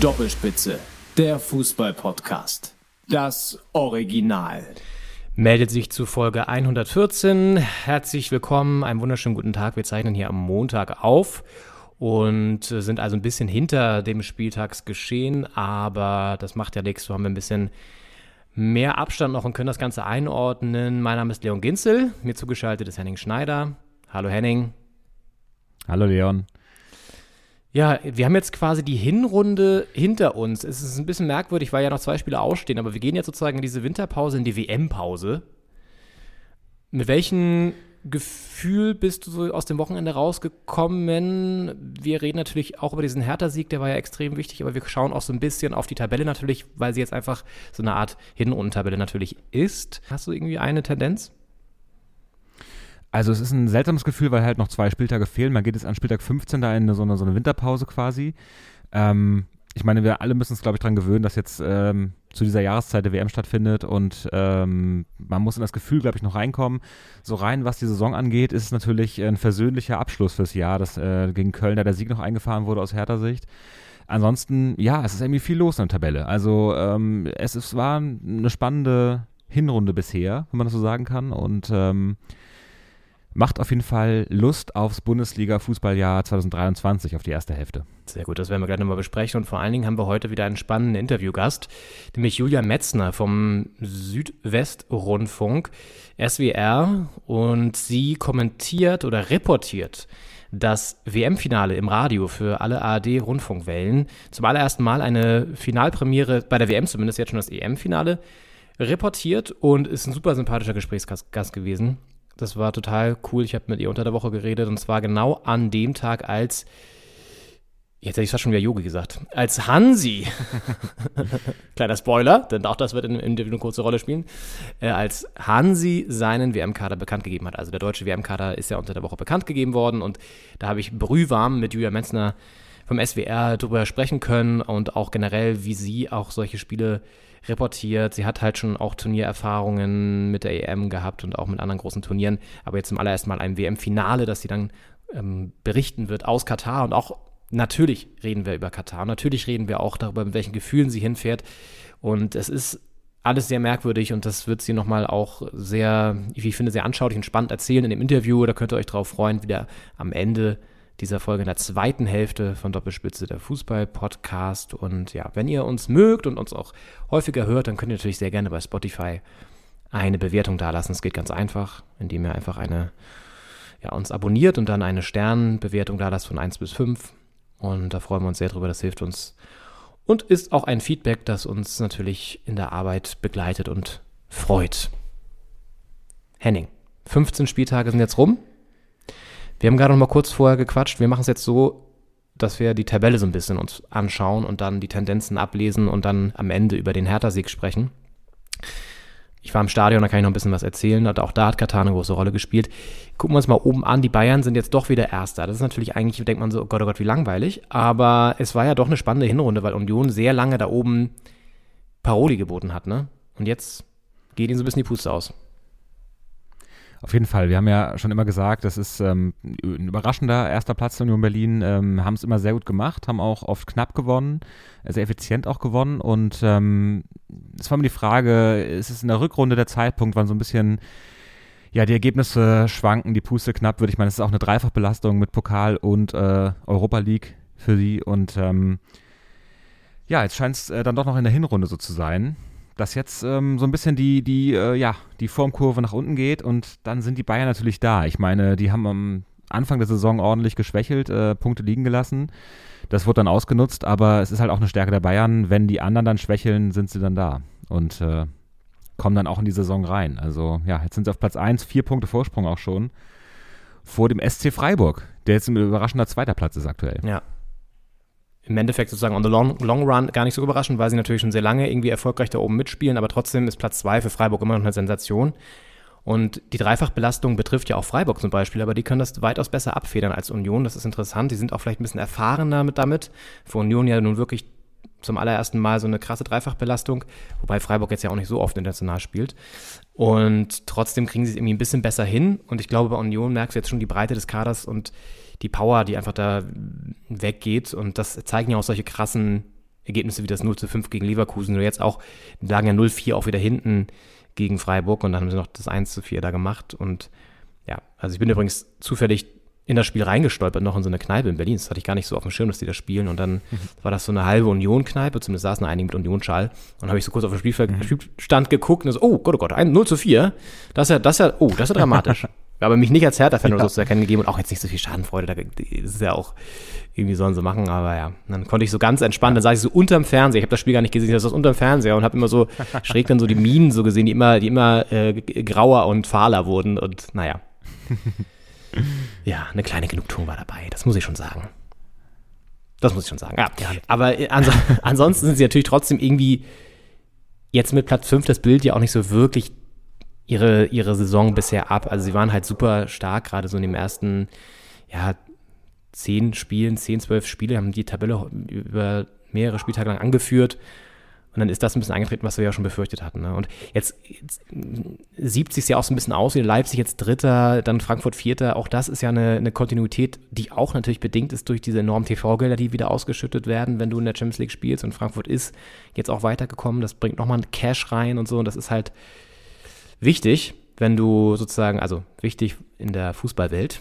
Doppelspitze, der Fußball-Podcast. Das Original. meldet sich zu Folge 114. Herzlich willkommen, einen wunderschönen guten Tag. Wir zeichnen hier am Montag auf und sind also ein bisschen hinter dem Spieltagsgeschehen, aber das macht ja nichts. So haben wir ein bisschen mehr Abstand noch und können das Ganze einordnen. Mein Name ist Leon Ginzel, mir zugeschaltet ist Henning Schneider. Hallo Henning. Hallo Leon. Ja, wir haben jetzt quasi die Hinrunde hinter uns. Es ist ein bisschen merkwürdig, weil ja noch zwei Spiele ausstehen, aber wir gehen jetzt sozusagen in diese Winterpause, in die WM-Pause. Mit welchem Gefühl bist du so aus dem Wochenende rausgekommen? Wir reden natürlich auch über diesen Hertha-Sieg, der war ja extrem wichtig, aber wir schauen auch so ein bisschen auf die Tabelle natürlich, weil sie jetzt einfach so eine Art Hinrundentabelle natürlich ist. Hast du irgendwie eine Tendenz? Also es ist ein seltsames Gefühl, weil halt noch zwei Spieltage fehlen. Man geht jetzt an Spieltag 15 da in so, eine, so eine Winterpause quasi. Ähm, ich meine, wir alle müssen uns, glaube ich, daran gewöhnen, dass jetzt ähm, zu dieser Jahreszeit der WM stattfindet und ähm, man muss in das Gefühl, glaube ich, noch reinkommen. So rein, was die Saison angeht, ist es natürlich ein versöhnlicher Abschluss fürs Jahr, dass äh, gegen Köln da der Sieg noch eingefahren wurde aus Hertha-Sicht. Ansonsten, ja, es ist irgendwie viel los in der Tabelle. Also ähm, es, es war eine spannende Hinrunde bisher, wenn man das so sagen kann und ähm, macht auf jeden Fall Lust aufs Bundesliga-Fußballjahr 2023, auf die erste Hälfte. Sehr gut, das werden wir gleich nochmal besprechen. Und vor allen Dingen haben wir heute wieder einen spannenden Interviewgast, nämlich Julia Metzner vom Südwestrundfunk, SWR. Und sie kommentiert oder reportiert das WM-Finale im Radio für alle ARD-Rundfunkwellen. Zum allerersten Mal eine Finalpremiere, bei der WM zumindest jetzt schon das EM-Finale, reportiert und ist ein super sympathischer Gesprächsgast gewesen. Das war total cool. Ich habe mit ihr unter der Woche geredet und zwar genau an dem Tag, als Jetzt hätte ich fast schon wieder Yogi gesagt. Als Hansi, kleiner Spoiler, denn auch das wird in dem Interview eine kurze Rolle spielen, äh, als Hansi seinen WM-Kader bekannt gegeben hat. Also der deutsche WM-Kader ist ja unter der Woche bekannt gegeben worden und da habe ich brühwarm mit Julia Menzner vom SWR drüber sprechen können und auch generell, wie sie auch solche Spiele reportiert. Sie hat halt schon auch Turniererfahrungen mit der EM gehabt und auch mit anderen großen Turnieren, aber jetzt zum allerersten Mal ein WM-Finale, das sie dann ähm, berichten wird aus Katar und auch natürlich reden wir über Katar, natürlich reden wir auch darüber, mit welchen Gefühlen sie hinfährt und es ist alles sehr merkwürdig und das wird sie nochmal auch sehr, wie ich finde, sehr anschaulich und spannend erzählen in dem Interview. Da könnt ihr euch drauf freuen, wieder am Ende dieser Folge in der zweiten Hälfte von Doppelspitze der Fußball-Podcast. Und ja, wenn ihr uns mögt und uns auch häufiger hört, dann könnt ihr natürlich sehr gerne bei Spotify eine Bewertung dalassen. Es geht ganz einfach, indem ihr einfach eine, ja, uns abonniert und dann eine Sternbewertung da lasst von 1 bis 5. Und da freuen wir uns sehr drüber. Das hilft uns und ist auch ein Feedback, das uns natürlich in der Arbeit begleitet und freut. Henning, 15 Spieltage sind jetzt rum. Wir haben gerade noch mal kurz vorher gequatscht. Wir machen es jetzt so, dass wir die Tabelle so ein bisschen uns anschauen und dann die Tendenzen ablesen und dann am Ende über den Hertha-Sieg sprechen. Ich war im Stadion, da kann ich noch ein bisschen was erzählen. Und auch da hat Katar eine große Rolle gespielt. Gucken wir uns mal oben an. Die Bayern sind jetzt doch wieder Erster. Das ist natürlich eigentlich, denkt man so, oh Gott, oh Gott, wie langweilig. Aber es war ja doch eine spannende Hinrunde, weil Union sehr lange da oben Paroli geboten hat, ne? Und jetzt geht ihnen so ein bisschen die Puste aus. Auf jeden Fall. Wir haben ja schon immer gesagt, das ist ähm, ein überraschender erster Platz der Union Berlin. Ähm, haben es immer sehr gut gemacht, haben auch oft knapp gewonnen, sehr effizient auch gewonnen. Und ähm, es war mir die Frage, ist es in der Rückrunde der Zeitpunkt, wann so ein bisschen ja, die Ergebnisse schwanken, die Puste knapp wird. Ich meine, es ist auch eine Dreifachbelastung mit Pokal und äh, Europa League für sie. Und ähm, ja, jetzt scheint es äh, dann doch noch in der Hinrunde so zu sein dass jetzt ähm, so ein bisschen die, die, äh, ja, die Formkurve nach unten geht und dann sind die Bayern natürlich da. Ich meine, die haben am Anfang der Saison ordentlich geschwächelt, äh, Punkte liegen gelassen. Das wurde dann ausgenutzt, aber es ist halt auch eine Stärke der Bayern. Wenn die anderen dann schwächeln, sind sie dann da und äh, kommen dann auch in die Saison rein. Also ja, jetzt sind sie auf Platz 1, vier Punkte Vorsprung auch schon vor dem SC Freiburg, der jetzt ein überraschender zweiter Platz ist aktuell. Ja. Im Endeffekt sozusagen on the long, long run gar nicht so überraschend, weil sie natürlich schon sehr lange irgendwie erfolgreich da oben mitspielen, aber trotzdem ist Platz zwei für Freiburg immer noch eine Sensation. Und die Dreifachbelastung betrifft ja auch Freiburg zum Beispiel, aber die können das weitaus besser abfedern als Union. Das ist interessant. Die sind auch vielleicht ein bisschen erfahrener mit damit. Für Union ja nun wirklich zum allerersten Mal so eine krasse Dreifachbelastung, wobei Freiburg jetzt ja auch nicht so oft international spielt. Und trotzdem kriegen sie es irgendwie ein bisschen besser hin. Und ich glaube, bei Union merkst du jetzt schon die Breite des Kaders und die Power, die einfach da weggeht. Und das zeigen ja auch solche krassen Ergebnisse wie das 0 zu 5 gegen Leverkusen oder jetzt auch, die lagen ja 0-4 auch wieder hinten gegen Freiburg und dann haben sie noch das 1 zu 4 da gemacht. Und ja, also ich bin übrigens zufällig in das Spiel reingestolpert, noch in so eine Kneipe in Berlin. Das hatte ich gar nicht so auf dem Schirm, dass die da spielen. Und dann mhm. war das so eine halbe Union-Kneipe, zumindest saßen einige mit Union-Schal. Und dann habe ich so kurz auf den mhm. Spielstand geguckt und so, oh Gott, oh Gott, ein 0 zu 4. Das ist ja, das ist ja, oh, das ist ja dramatisch. aber mich nicht als Hertha-Fan ja. oder so zu erkennen gegeben und auch jetzt nicht so viel Schadenfreude. Da, das ist ja auch, irgendwie sollen sie machen, aber ja. Dann konnte ich so ganz entspannt, dann saß ich so unterm Fernseher, ich habe das Spiel gar nicht gesehen, das ist unterm Fernseher und habe immer so schräg dann so die Minen so gesehen, die immer, die immer äh, grauer und fahler wurden und naja. ja, eine kleine Genugtuung war dabei, das muss ich schon sagen. Das muss ich schon sagen. Ja, aber äh, ans ansonsten sind sie natürlich trotzdem irgendwie jetzt mit Platz 5 das Bild ja auch nicht so wirklich ihre, ihre Saison bisher ab. Also sie waren halt super stark, gerade so in dem ersten, ja, zehn Spielen, zehn, zwölf Spiele, haben die Tabelle über mehrere Spieltage lang angeführt und dann ist das ein bisschen eingetreten, was wir ja schon befürchtet hatten. Ne? Und jetzt, jetzt siebt sich ja auch so ein bisschen aus, wie Leipzig jetzt Dritter, dann Frankfurt Vierter. Auch das ist ja eine, eine Kontinuität, die auch natürlich bedingt ist durch diese enormen TV-Gelder, die wieder ausgeschüttet werden, wenn du in der Champions League spielst. Und Frankfurt ist jetzt auch weitergekommen. Das bringt nochmal Cash rein und so. Und das ist halt wichtig, wenn du sozusagen, also wichtig in der Fußballwelt,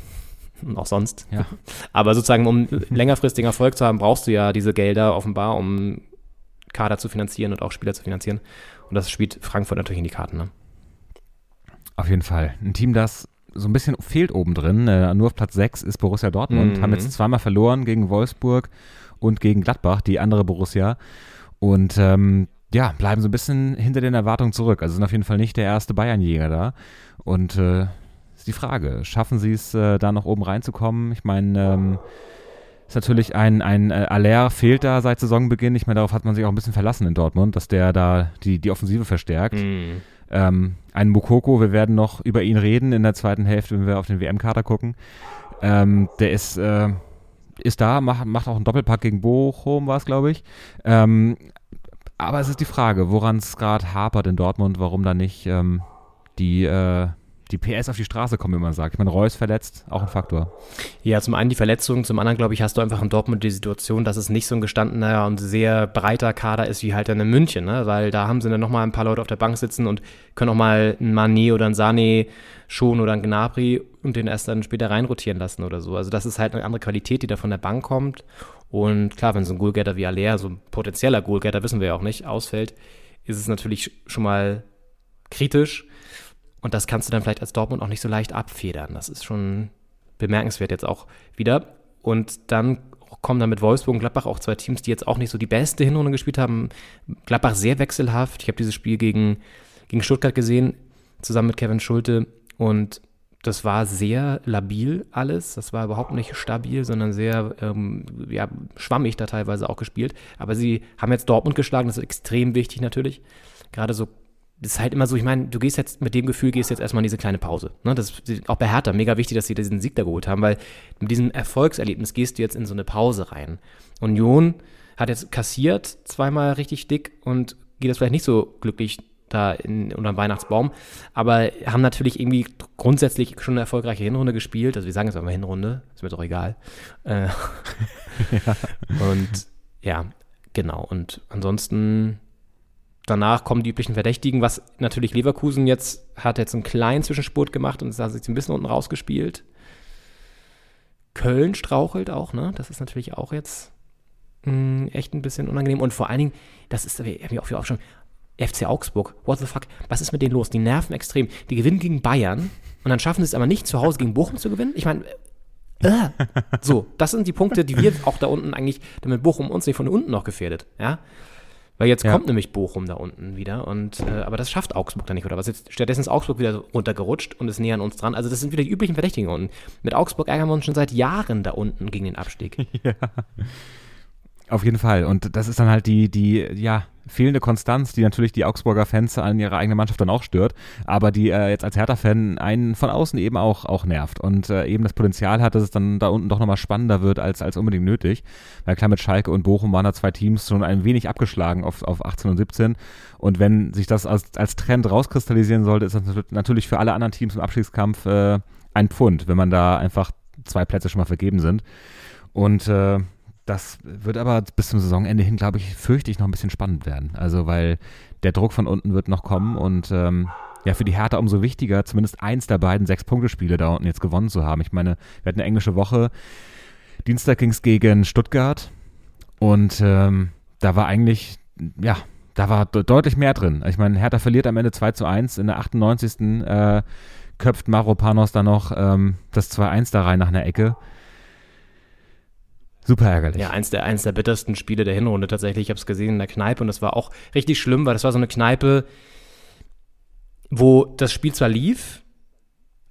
und auch sonst. Ja. Aber sozusagen, um längerfristigen Erfolg zu haben, brauchst du ja diese Gelder offenbar, um Kader zu finanzieren und auch Spieler zu finanzieren. Und das spielt Frankfurt natürlich in die Karten. Ne? Auf jeden Fall. Ein Team, das so ein bisschen fehlt oben drin. Äh, nur auf Platz 6 ist Borussia Dortmund. Mhm. Haben jetzt zweimal verloren gegen Wolfsburg und gegen Gladbach, die andere Borussia. Und ähm, ja, bleiben so ein bisschen hinter den Erwartungen zurück. Also sind auf jeden Fall nicht der erste Bayern-Jäger da. Und äh, ist die Frage, schaffen sie es, äh, da noch oben reinzukommen? Ich meine, ähm, ist natürlich ein, ein äh, Aller fehlt da seit Saisonbeginn. Ich meine, darauf hat man sich auch ein bisschen verlassen in Dortmund, dass der da die, die Offensive verstärkt. Mhm. Ähm, ein Mukoko, wir werden noch über ihn reden in der zweiten Hälfte, wenn wir auf den WM-Kader gucken. Ähm, der ist, äh, ist da, macht, macht auch einen Doppelpack gegen Bochum, war es, glaube ich. Ähm, aber es ist die Frage, woran es gerade hapert in Dortmund, warum da nicht ähm, die äh, die PS auf die Straße kommen, wie man sagt. Ich meine, Reus verletzt, auch ein Faktor. Ja, zum einen die Verletzung, zum anderen, glaube ich, hast du einfach in Dortmund die Situation, dass es nicht so ein gestandener und sehr breiter Kader ist wie halt dann in München, ne? weil da haben sie dann nochmal ein paar Leute auf der Bank sitzen und können auch mal einen Mané oder einen Sané schon oder einen Gnabry und den erst dann später reinrotieren lassen oder so. Also das ist halt eine andere Qualität, die da von der Bank kommt. Und klar, wenn so ein Goalgetter wie Aller, so ein potenzieller Goalgetter, wissen wir ja auch nicht, ausfällt, ist es natürlich schon mal kritisch. Und das kannst du dann vielleicht als Dortmund auch nicht so leicht abfedern. Das ist schon bemerkenswert jetzt auch wieder. Und dann kommen dann mit Wolfsburg und Gladbach auch zwei Teams, die jetzt auch nicht so die beste Hinrunde gespielt haben. Gladbach sehr wechselhaft. Ich habe dieses Spiel gegen, gegen Stuttgart gesehen, zusammen mit Kevin Schulte. Und das war sehr labil alles. Das war überhaupt nicht stabil, sondern sehr ähm, ja, schwammig da teilweise auch gespielt. Aber sie haben jetzt Dortmund geschlagen. Das ist extrem wichtig natürlich. Gerade so das ist halt immer so, ich meine, du gehst jetzt mit dem Gefühl, gehst jetzt erstmal in diese kleine Pause. Ne? Das ist auch bei Hertha mega wichtig, dass sie diesen Sieg da geholt haben, weil mit diesem Erfolgserlebnis gehst du jetzt in so eine Pause rein. Union hat jetzt kassiert, zweimal richtig dick und geht das vielleicht nicht so glücklich da in, unter dem Weihnachtsbaum, aber haben natürlich irgendwie grundsätzlich schon eine erfolgreiche Hinrunde gespielt. Also wir sagen jetzt mal Hinrunde, ist mir doch egal. Äh, ja. Und ja, genau. Und ansonsten danach kommen die üblichen Verdächtigen, was natürlich Leverkusen jetzt hat jetzt einen kleinen Zwischenspurt gemacht und ist da sich ein bisschen unten rausgespielt. Köln strauchelt auch, ne? Das ist natürlich auch jetzt mh, hm, echt ein bisschen unangenehm. Und vor allen Dingen, das ist, habe ich auch schon, FC Augsburg, what the fuck, was ist mit denen los? Die nerven extrem. Die gewinnen gegen Bayern und dann schaffen sie es aber nicht, zu Hause gegen Bochum zu gewinnen. Ich meine, äh, so, das sind die Punkte, die wir auch da unten eigentlich, damit Bochum uns nicht von unten noch gefährdet, ja Weil jetzt Ja. kommt nämlich Bochum da unten wieder und äh, aber das schafft Augsburg dann nicht, oder was? Jetzt stattdessen ist Augsburg wieder runtergerutscht und ist näher an uns dran. Also das sind wieder die üblichen Verdächtigen unten. Mit Augsburg ärgern wir uns schon seit Jahren da unten gegen den Abstieg. Auf jeden Fall. Und das ist dann halt die, die, ja, fehlende Konstanz, die natürlich die Augsburger Fans an ihrer eigenen Mannschaft dann auch stört, aber die äh, jetzt als Hertha-Fan einen von außen eben auch, auch nervt und äh, eben das Potenzial hat, dass es dann da unten doch nochmal spannender wird als, als unbedingt nötig. Weil klar, mit Schalke und Bochum waren da zwei Teams schon ein wenig abgeschlagen auf, auf 18 und 17. Und wenn sich das als, als Trend rauskristallisieren sollte, ist das natürlich für alle anderen Teams im Abstiegskampf äh, ein Pfund, wenn man da einfach zwei Plätze schon mal vergeben sind. Und äh, das wird aber bis zum Saisonende hin, glaube ich, fürchte ich noch ein bisschen spannend werden. Also, weil der Druck von unten wird noch kommen und ähm, ja, für die Hertha umso wichtiger, zumindest eins der beiden Sechs-Punkte-Spiele da unten jetzt gewonnen zu haben. Ich meine, wir hatten eine englische Woche. Dienstag ging es gegen Stuttgart und ähm, da war eigentlich, ja, da war de deutlich mehr drin. Ich meine, Hertha verliert am Ende 2 zu 1 in der 98. Äh, köpft Maropanos da noch ähm, das 2-1 da rein nach einer Ecke. Super ärgerlich. Ja, eins der, eins der bittersten Spiele der Hinrunde tatsächlich. Ich habe es gesehen in der Kneipe und das war auch richtig schlimm, weil das war so eine Kneipe, wo das Spiel zwar lief,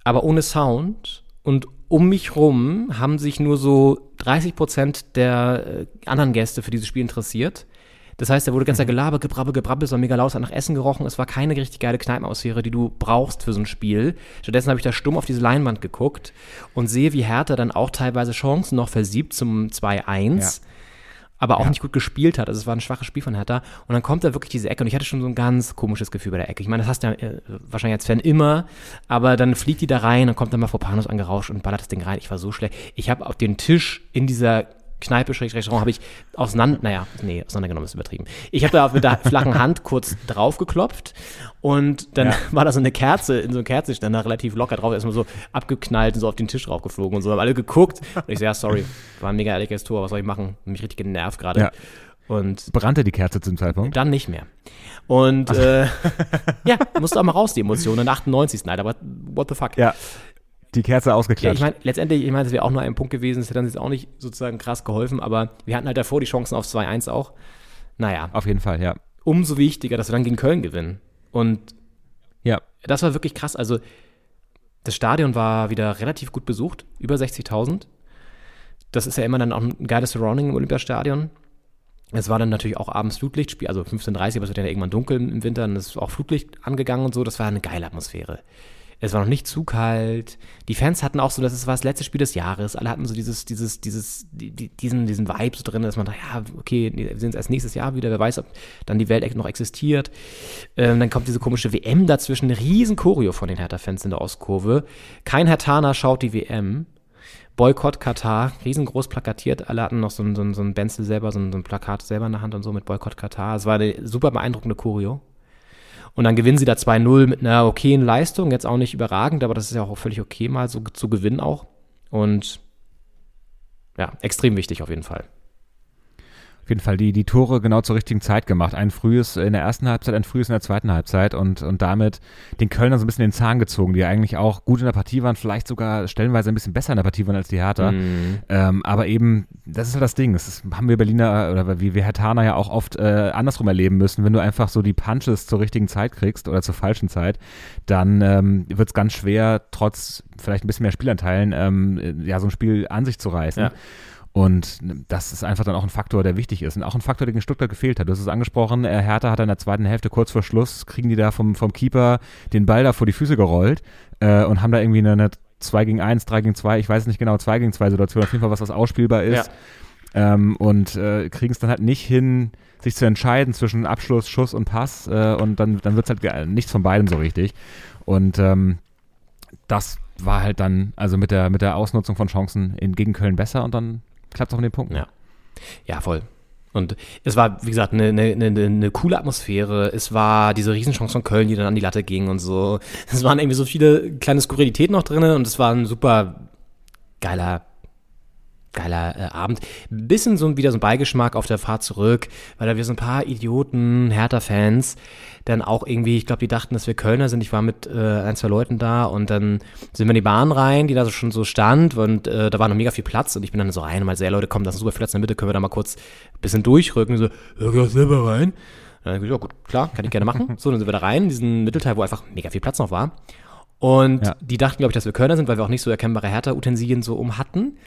aber ohne Sound und um mich rum haben sich nur so 30 Prozent der äh, anderen Gäste für dieses Spiel interessiert. Das heißt, da wurde ganz gelabert, gebrabbel, gebrabbel, es war mega laut, hat nach Essen gerochen. Es war keine richtig geile Kneipenatmosphäre, die du brauchst für so ein Spiel. Stattdessen habe ich da stumm auf diese Leinwand geguckt und sehe, wie Hertha dann auch teilweise Chancen noch versiebt zum 2-1. Ja. Aber auch Ja. nicht gut gespielt hat. Also es war ein schwaches Spiel von Hertha. Und dann kommt da wirklich diese Ecke. Und ich hatte schon so ein ganz komisches Gefühl bei der Ecke. Ich meine, das hast du ja äh, wahrscheinlich als Fan immer. Aber dann fliegt die da rein, dann kommt dann mal Fopanos angerauscht und ballert das Ding rein. Ich war so schlecht. Ich habe auf den Tisch in dieser Kneipe, Restaurant, habe ich auseinander, naja, nee, auseinandergenommen ist übertrieben. Ich habe da mit der flachen Hand kurz draufgeklopft und dann Ja. war da so eine Kerze, in so einem Kerzenständer relativ locker drauf, erstmal so abgeknallt und so auf den Tisch draufgeflogen und so, haben alle geguckt und ich so, ja, sorry, war ein mega ehrliches Tor, was soll ich machen? Mich richtig genervt gerade. Ja. Und Brannte die Kerze zum Zeitpunkt? dann nicht mehr. Und äh, ja, musste auch mal raus, die Emotionen. In der 98. Alter, aber what the fuck? Ja. Die Kerze Ja, ausgeklatscht. ich meine, letztendlich, ich meine, es wäre auch nur ein Punkt gewesen, es hätte uns jetzt auch nicht sozusagen krass geholfen, aber wir hatten halt davor die Chancen auf 2-1 auch. Naja, Auf jeden Fall, ja. umso wichtiger, dass wir dann gegen Köln gewinnen. Und Ja. das war wirklich krass. Also, das Stadion war wieder relativ gut besucht, über 60.000. Das ist ja immer dann auch ein geiles Surrounding im Olympiastadion. Es war dann natürlich auch abends Flutlichtspiel, also 15.30 Uhr, aber es wird ja irgendwann dunkel im Winter, und es ist auch Flutlicht angegangen und so. Das war eine geile Atmosphäre. Es war noch nicht zu kalt. Die Fans hatten auch so, das war das letzte Spiel des Jahres. Alle hatten so dieses, dieses, dieses, die, die- diesen, diesen Vibe so drin, dass man dachte, ja, okay, wir sehen es erst nächstes Jahr wieder. Wer weiß, ob dann die Welt noch existiert. Ähm, dann kommt diese komische WM dazwischen. Riesen Choreo von den Hertha-Fans in der Ostkurve. Kein Hertaner schaut die WM. Boykott Katar, riesengroß plakatiert. Alle hatten noch so ein, so ein, so ein Benzel selber, so ein, so ein Plakat selber in der Hand und so mit Boykott Katar. Es war eine super beeindruckende Choreo. Und dann gewinnen sie da 2-0 mit einer okayen Leistung. Jetzt auch nicht überragend, aber das ist ja auch völlig okay, mal so zu gewinnen auch. Und ja, extrem wichtig auf jeden Fall. Auf jeden Fall die, die Tore genau zur richtigen Zeit gemacht. Ein frühes in der ersten Halbzeit, ein frühes in der zweiten Halbzeit und, und damit den Kölner so ein bisschen den Zahn gezogen, die eigentlich auch gut in der Partie waren, vielleicht sogar stellenweise ein bisschen besser in der Partie waren als die Hertha. Ähm, aber eben, das ist halt das Ding. Das ist, haben wir Berliner oder wie wir Hertaner ja auch oft äh, andersrum erleben müssen. Wenn du einfach so die Punches zur richtigen Zeit kriegst oder zur falschen Zeit, dann ähm, wird es ganz schwer, trotz vielleicht ein bisschen mehr Spielanteilen, ähm, ja, so ein Spiel an sich zu reißen. Ja. Und das ist einfach dann auch ein Faktor, der wichtig ist. Und auch ein Faktor, der gegen Stuttgart gefehlt hat. Du hast es angesprochen, äh, Hertha hat in der zweiten Hälfte kurz vor Schluss, kriegen die da vom, vom Keeper den Ball da vor die Füße gerollt äh, und haben da irgendwie eine, eine 2 gegen 1, 3 gegen 2, ich weiß es nicht genau, 2 gegen 2 Situation, auf jeden Fall was, was ausspielbar ist. Ähm, und äh, kriegen es dann halt nicht hin, sich zu entscheiden zwischen Abschluss, Schuss und Pass. Äh, und dann, dann wird es halt nichts von beiden so richtig. Und ähm, das war halt dann, also mit der, mit der Ausnutzung von Chancen in, gegen Köln besser und dann klappt es auch mit den Punkten. Ja. Ja, voll. Und es war, wie gesagt, eine, eine, eine, eine coole Atmosphäre. Es war diese Riesenchance von Köln, die dann an die Latte ging und so. Es waren irgendwie so viele kleine Skurrilitäten noch drin und es war ein super geiler geiler äh, Abend. Bisschen so wieder so ein Beigeschmack auf der Fahrt zurück, weil da wir so ein paar Idioten, Hertha-Fans, dann auch irgendwie, ich glaube, die dachten, dass wir Kölner sind. Ich war mit äh, ein, zwei Leuten da und dann sind wir in die Bahn rein, die da so schon so stand und äh, da war noch mega viel Platz und ich bin dann so rein und meinte, ja Leute, komm, das ist super viel Platz in der Mitte, können wir da mal kurz ein bisschen durchrücken. So, ja, geh selber rein. Und dann ja gut, klar, kann ich gerne machen. So, dann sind wir da rein, in diesen Mittelteil, wo einfach mega viel Platz noch war. Und Ja. die dachten, glaube ich, dass wir Kölner sind, weil wir auch nicht so erkennbare Hertha-Utensilien so um hatten.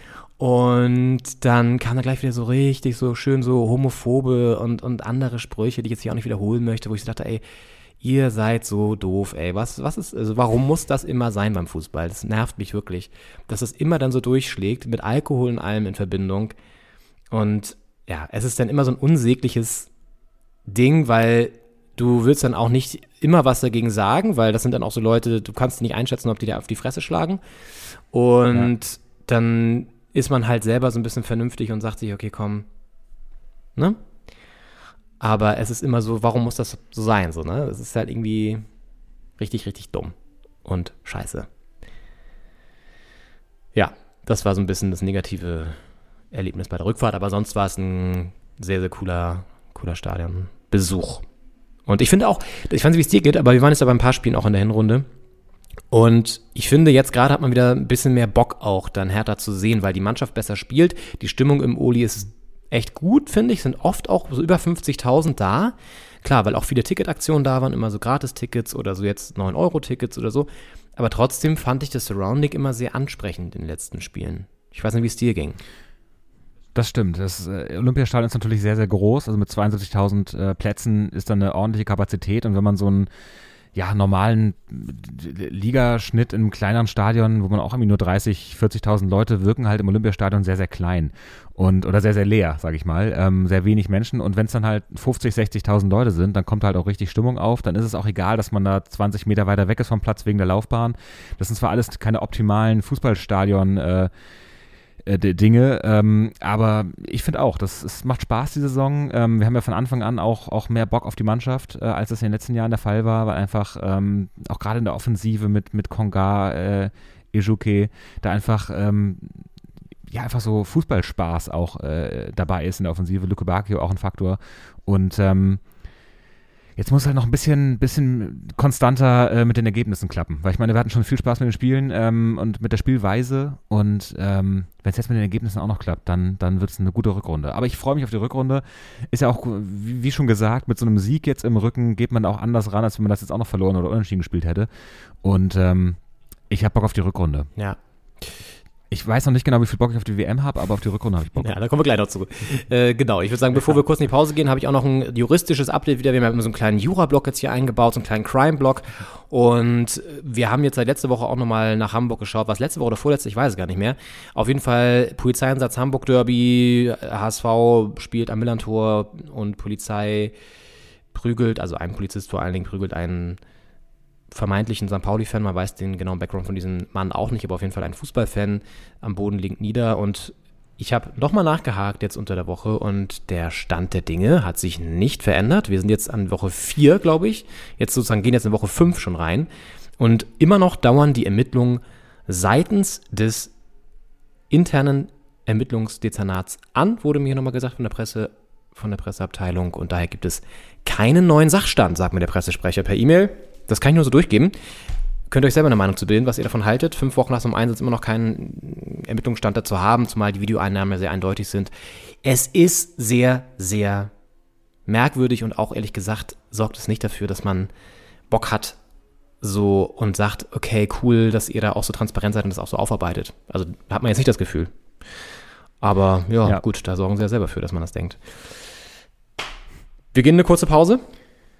Und dann kam da gleich wieder so richtig so schön so homophobe und, und andere Sprüche, die ich jetzt hier auch nicht wiederholen möchte, wo ich so dachte, ey, ihr seid so doof, ey. Was, was ist, also warum muss das immer sein beim Fußball? Das nervt mich wirklich, dass es immer dann so durchschlägt, mit Alkohol und allem in Verbindung. Und ja, es ist dann immer so ein unsägliches Ding, weil du willst dann auch nicht immer was dagegen sagen, weil das sind dann auch so Leute, du kannst nicht einschätzen, ob die dir auf die Fresse schlagen. Und dann ist man halt selber so ein bisschen vernünftig und sagt sich, okay, komm, ne? Aber es ist immer so, warum muss das so sein, so, ne? Es ist halt irgendwie richtig, richtig dumm und scheiße. Ja, das war so ein bisschen das negative Erlebnis bei der Rückfahrt, aber sonst war es ein sehr, sehr cooler, cooler Stadionbesuch. Und ich finde auch, ich weiß nicht, wie es dir geht, aber wir waren jetzt aber ein paar Spielen auch in der Hinrunde. Und ich finde, jetzt gerade hat man wieder ein bisschen mehr Bock auch, dann Hertha zu sehen, weil die Mannschaft besser spielt. Die Stimmung im Oli ist echt gut, finde ich. Sind oft auch so über 50.000 da. Klar, weil auch viele Ticketaktionen da waren, immer so Gratis-Tickets oder so jetzt 9-Euro-Tickets oder so. Aber trotzdem fand ich das Surrounding immer sehr ansprechend in den letzten Spielen. Ich weiß nicht, wie es dir ging. Das stimmt. Das äh, Olympiastadion ist natürlich sehr, sehr groß. Also mit 72.000 äh, Plätzen ist da eine ordentliche Kapazität. Und wenn man so einen ja, normalen Ligaschnitt in einem kleineren Stadion, wo man auch irgendwie nur 30, 40.000 Leute wirken halt im Olympiastadion sehr, sehr klein und oder sehr, sehr leer, sage ich mal. Ähm, sehr wenig Menschen. Und wenn es dann halt 50, 60.000 Leute sind, dann kommt halt auch richtig Stimmung auf. Dann ist es auch egal, dass man da 20 Meter weiter weg ist vom Platz wegen der Laufbahn. Das sind zwar alles keine optimalen Fußballstadion- äh, äh, D- Dinge. Ähm, aber ich finde auch, das, es macht Spaß, die Saison. Ähm, wir haben ja von Anfang an auch, auch mehr Bock auf die Mannschaft, äh, als das in den letzten Jahren der Fall war, weil einfach ähm, auch gerade in der Offensive mit, mit Konga, äh, Ejuke, da einfach ähm, ja, einfach so Fußballspaß auch äh, dabei ist in der Offensive. Luke Bakio auch ein Faktor. Und ähm, jetzt muss halt noch ein bisschen, bisschen konstanter äh, mit den Ergebnissen klappen. Weil ich meine, wir hatten schon viel Spaß mit den Spielen ähm, und mit der Spielweise. Und ähm, wenn es jetzt mit den Ergebnissen auch noch klappt, dann, dann wird es eine gute Rückrunde. Aber ich freue mich auf die Rückrunde. Ist ja auch, wie, wie schon gesagt, mit so einem Sieg jetzt im Rücken geht man auch anders ran, als wenn man das jetzt auch noch verloren oder unentschieden gespielt hätte. Und ähm, ich habe Bock auf die Rückrunde. Ja. Ich weiß noch nicht genau, wie viel Bock ich auf die WM habe, aber auf die Rückrunde habe ich Bock. Ja, da kommen wir gleich noch zu. Äh, genau, ich würde sagen, bevor wir kurz in die Pause gehen, habe ich auch noch ein juristisches Update wieder. Wir haben immer so einen kleinen Jura-Block jetzt hier eingebaut, so einen kleinen Crime-Block. Und wir haben jetzt seit letzter Woche auch nochmal nach Hamburg geschaut. Was letzte Woche oder vorletzte, ich weiß es gar nicht mehr. Auf jeden Fall Polizeieinsatz Hamburg Derby, HSV spielt am Millantor und Polizei prügelt, also ein Polizist vor allen Dingen prügelt einen vermeintlichen St. Pauli-Fan, man weiß den genauen Background von diesem Mann auch nicht, aber auf jeden Fall ein Fußballfan am Boden liegt nieder und ich habe nochmal nachgehakt jetzt unter der Woche und der Stand der Dinge hat sich nicht verändert. Wir sind jetzt an Woche 4, glaube ich. Jetzt sozusagen gehen jetzt in Woche 5 schon rein. Und immer noch dauern die Ermittlungen seitens des internen Ermittlungsdezernats an, wurde mir nochmal gesagt von der Presse, von der Presseabteilung. Und daher gibt es keinen neuen Sachstand, sagt mir der Pressesprecher per E-Mail. Das kann ich nur so durchgeben. Könnt ihr euch selber eine Meinung zu bilden, was ihr davon haltet. Fünf Wochen nach so einem Einsatz immer noch keinen Ermittlungsstand dazu haben, zumal die Videoeinnahmen ja sehr eindeutig sind. Es ist sehr, sehr merkwürdig und auch ehrlich gesagt sorgt es nicht dafür, dass man Bock hat so und sagt, okay, cool, dass ihr da auch so transparent seid und das auch so aufarbeitet. Also hat man jetzt nicht das Gefühl. Aber ja, Ja. gut, da sorgen sie ja selber für, dass man das denkt. Wir gehen in eine kurze Pause.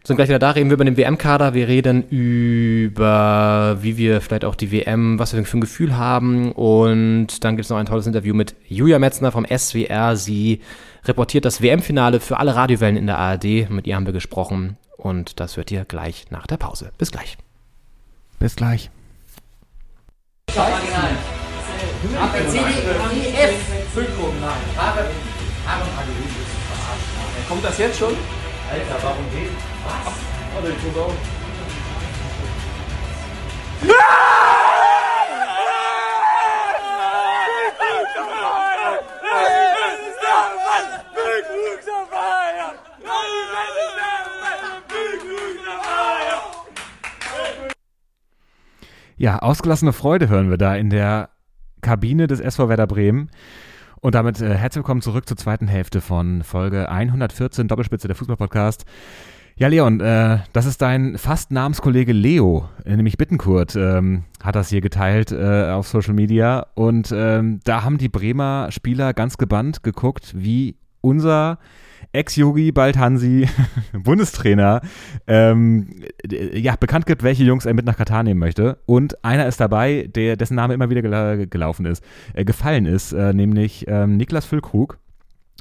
Sind gleich wieder da, reden wir über den WM-Kader. Wir reden über, wie wir vielleicht auch die WM, was wir für ein Gefühl haben. Und dann gibt es noch ein tolles Interview mit Julia Metzner vom SWR. Sie reportiert das WM-Finale für alle Radiowellen in der ARD. Mit ihr haben wir gesprochen. Und das hört ihr gleich nach der Pause. Bis gleich. Bis gleich. Kommt das jetzt schon? Alter, warum geht? Was? Warte, ich muss auch. Ja, ausgelassene Freude hören wir da in der Kabine des SV Werder Bremen. Und damit äh, herzlich willkommen zurück zur zweiten Hälfte von Folge 114 Doppelspitze der Fußballpodcast. Ja, Leon, äh, das ist dein fast Namenskollege Leo, äh, nämlich Bittenkurt, ähm, hat das hier geteilt äh, auf Social Media. Und ähm, da haben die Bremer Spieler ganz gebannt geguckt, wie unser Ex-Yogi, bald Hansi, Bundestrainer, ähm, ja, bekannt gibt, welche Jungs er mit nach Katar nehmen möchte. Und einer ist dabei, der, dessen Name immer wieder gel gelaufen ist, äh, gefallen ist, äh, nämlich ähm, Niklas Füllkrug.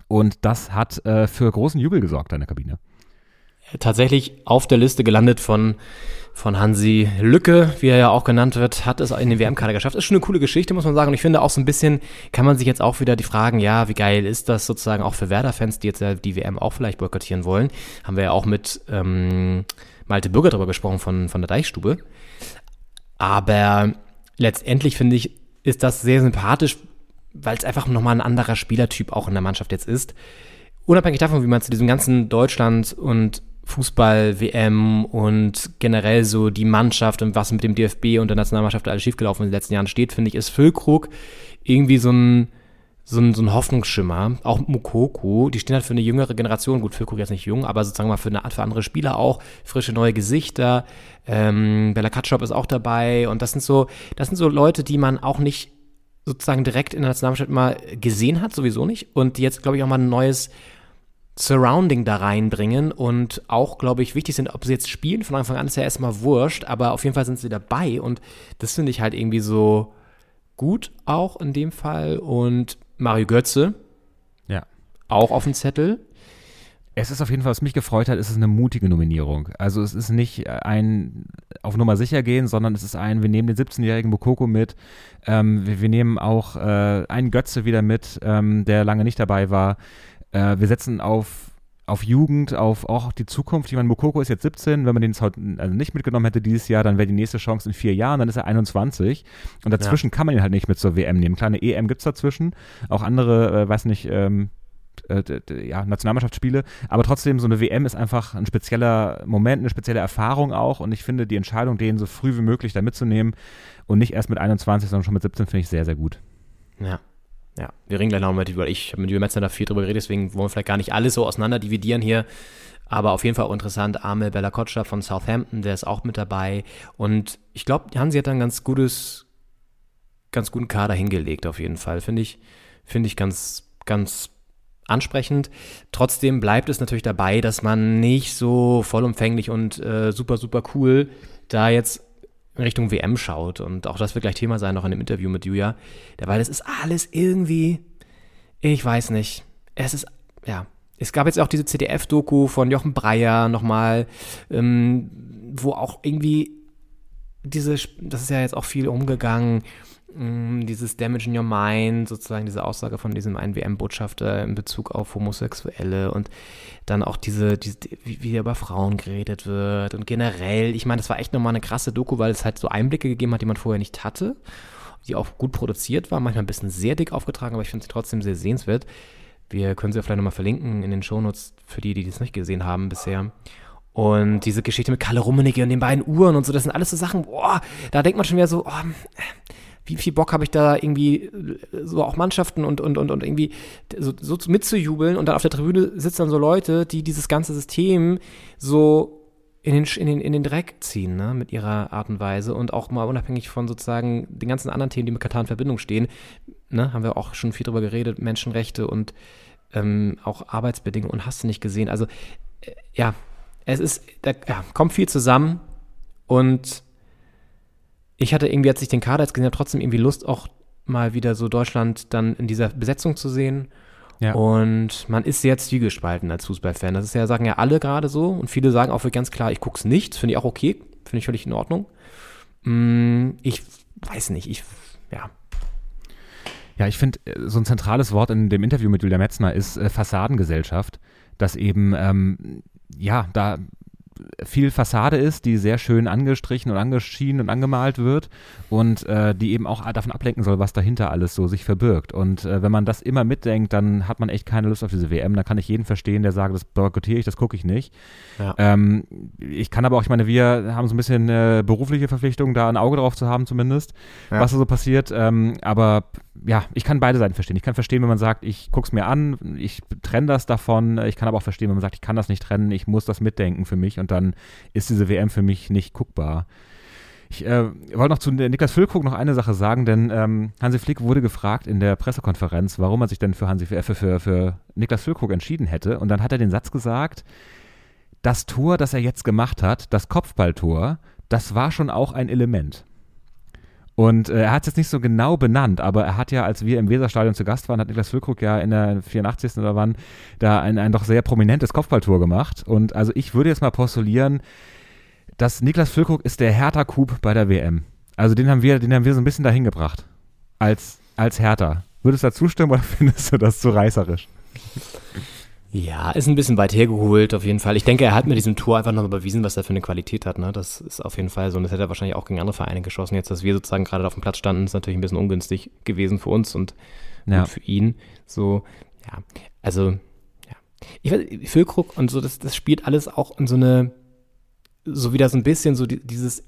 Und das hat äh, für großen Jubel gesorgt in der Kabine. Tatsächlich auf der Liste gelandet von von Hansi Lücke, wie er ja auch genannt wird, hat es in den WM-Kader geschafft. Ist schon eine coole Geschichte, muss man sagen. Und ich finde auch so ein bisschen, kann man sich jetzt auch wieder die Fragen, ja, wie geil ist das sozusagen auch für Werder-Fans, die jetzt ja die WM auch vielleicht boykottieren wollen. Haben wir ja auch mit ähm, Malte Bürger darüber gesprochen von, von der Deichstube. Aber letztendlich finde ich, ist das sehr sympathisch, weil es einfach nochmal ein anderer Spielertyp auch in der Mannschaft jetzt ist. Unabhängig davon, wie man zu diesem ganzen Deutschland und Fußball-WM und generell so die Mannschaft und was mit dem DFB und der Nationalmannschaft alles schiefgelaufen in den letzten Jahren steht, finde ich, ist Füllkrug irgendwie so ein, so ein, so ein Hoffnungsschimmer. Auch Mukoko, die stehen halt für eine jüngere Generation. Gut, Füllkrug jetzt nicht jung, aber sozusagen mal für, eine, für andere Spieler auch. Frische neue Gesichter. Ähm, Bella Katschop ist auch dabei. Und das sind so, das sind so Leute, die man auch nicht sozusagen direkt in der Nationalmannschaft mal gesehen hat, sowieso nicht. Und die jetzt, glaube ich, auch mal ein neues Surrounding da reinbringen und auch, glaube ich, wichtig sind, ob sie jetzt spielen. Von Anfang an ist ja erstmal wurscht, aber auf jeden Fall sind sie dabei und das finde ich halt irgendwie so gut auch in dem Fall. Und Mario Götze, ja, auch auf dem Zettel. Es ist auf jeden Fall, was mich gefreut hat, ist es eine mutige Nominierung. Also es ist nicht ein auf Nummer sicher gehen, sondern es ist ein, wir nehmen den 17-jährigen Bokoko mit, ähm, wir, wir, nehmen auch äh, einen Götze wieder mit, ähm, der lange nicht dabei war. Äh, wir setzen auf, auf Jugend, auf auch die Zukunft. Ich meine, Mokoko ist jetzt 17. Wenn man den jetzt heute also nicht mitgenommen hätte dieses Jahr, dann wäre die nächste Chance in vier Jahren. Dann ist er 21. Und dazwischen ja. kann man ihn halt nicht mit zur WM nehmen. Kleine EM gibt es dazwischen. Auch andere, äh, weiß nicht, ähm, äh, ja, Nationalmannschaftsspiele, aber trotzdem so eine WM ist einfach ein spezieller Moment, eine spezielle Erfahrung auch und ich finde die Entscheidung, den so früh wie möglich da mitzunehmen und nicht erst mit 21, sondern schon mit 17, finde ich sehr, sehr gut. Ja. Ja, wir reden gleich noch mit, weil ich habe mit Julia Metzner da viel drüber geredet, deswegen wollen wir vielleicht gar nicht alles so auseinander dividieren hier. Aber auf jeden Fall interessant, Arme Bella Kotscha von Southampton, der ist auch mit dabei. Und ich glaube, Hansi hat ein ganz gutes, ganz guten Kader hingelegt, auf jeden Fall. Finde ich, finde ich ganz, ganz ansprechend. Trotzdem bleibt es natürlich dabei, dass man nicht so vollumfänglich und äh, super, super cool da jetzt in Richtung WM schaut. Und auch das wird gleich Thema sein, noch in dem Interview mit Julia. Weil es ist alles irgendwie, ich weiß nicht. Es ist, ja. Es gab jetzt auch diese CDF-Doku von Jochen Breyer nochmal, ähm, wo auch irgendwie diese, das ist ja jetzt auch viel umgegangen, dieses Damage in Your Mind, sozusagen diese Aussage von diesem einen WM-Botschafter in Bezug auf Homosexuelle und dann auch diese, diese wie, wie über Frauen geredet wird und generell, ich meine, das war echt nochmal eine krasse Doku, weil es halt so Einblicke gegeben hat, die man vorher nicht hatte, die auch gut produziert war, manchmal ein bisschen sehr dick aufgetragen, aber ich finde sie trotzdem sehr sehenswert. Wir können sie vielleicht nochmal verlinken in den Shownotes für die, die das nicht gesehen haben bisher. Und diese Geschichte mit Kalle Rummenigge und den beiden Uhren und so, das sind alles so Sachen, boah, da denkt man schon wieder so, oh, wie viel Bock habe ich da irgendwie äh, so auch Mannschaften und, und, und, und irgendwie so, so mitzujubeln und dann auf der Tribüne sitzen dann so Leute, die dieses ganze System so in den, in den, in den Dreck ziehen, ne, mit ihrer Art und Weise und auch mal unabhängig von sozusagen den ganzen anderen Themen, die mit Katar in Verbindung stehen, ne, haben wir auch schon viel drüber geredet, Menschenrechte und ähm, auch Arbeitsbedingungen und hast du nicht gesehen. Also, äh, ja, es ist, da ja, kommt viel zusammen und ich hatte irgendwie, als ich den Kader jetzt gesehen habe, trotzdem irgendwie Lust, auch mal wieder so Deutschland dann in dieser Besetzung zu sehen. Ja. Und man ist sehr zwiegespalten als Fußballfan. Das ist ja, sagen ja alle gerade so. Und viele sagen auch ganz klar, ich gucke es nicht. Finde ich auch okay. Finde ich völlig in Ordnung. Mm, ich weiß nicht. Ich, ja. Ja, ich finde, äh, so ein zentrales Wort in dem Interview mit Julia Metzner ist äh, Fassadengesellschaft. Dass eben, ähm, ja, da viel Fassade ist, die sehr schön angestrichen und angeschienen und angemalt wird und äh, die eben auch davon ablenken soll, was dahinter alles so sich verbirgt. Und äh, wenn man das immer mitdenkt, dann hat man echt keine Lust auf diese WM. Dann kann ich jeden verstehen, der sagt, das boykottiere ich, das gucke ich nicht. Ja. Ähm, ich kann aber auch, ich meine, wir haben so ein bisschen äh, berufliche Verpflichtung, da ein Auge drauf zu haben zumindest, Ja. was da so passiert. Ähm, aber ja, ich kann beide Seiten verstehen. Ich kann verstehen, wenn man sagt, ich gucke es mir an, ich trenne das davon. Ich kann aber auch verstehen, wenn man sagt, ich kann das nicht trennen, ich muss das mitdenken für mich und dann ist diese WM für mich nicht guckbar. Ich äh, wollte noch zu Niklas Füllkrug noch eine Sache sagen, denn ähm, Hansi Flick wurde gefragt in der Pressekonferenz, warum er sich denn für, Hansi, äh, für, für, für Niklas Füllkrug entschieden hätte. Und dann hat er den Satz gesagt, das Tor, das er jetzt gemacht hat, das Kopfballtor, das war schon auch ein Element. Und äh, er hat es jetzt nicht so genau benannt, aber er hat ja, als wir im Weserstadion zu Gast waren, hat Niklas Füllkrug ja in der 84. oder wann da ein, ein doch sehr prominentes Kopfballtor gemacht. Und also ich würde jetzt mal postulieren, dass Niklas Füllkrug ist der Hertha-Coup bei der WM. Also den haben wir, den haben wir so ein bisschen dahin gebracht. Als, als Hertha. Würdest du da zustimmen oder findest du das zu reißerisch? Ja, ist ein bisschen weit hergeholt, auf jeden Fall. Ich denke, er hat mit diesem Tor einfach nochmal bewiesen, was er für eine Qualität hat. Ne? Das ist auf jeden Fall so. Und das hätte er wahrscheinlich auch gegen andere Vereine geschossen. Jetzt, dass wir sozusagen gerade auf dem Platz standen, ist natürlich ein bisschen ungünstig gewesen für uns und Ja. gut für ihn. So, ja, also, ja. Ich weiß, Füllkrug und so, das, das spielt alles auch in so eine, so wieder so ein bisschen so die, dieses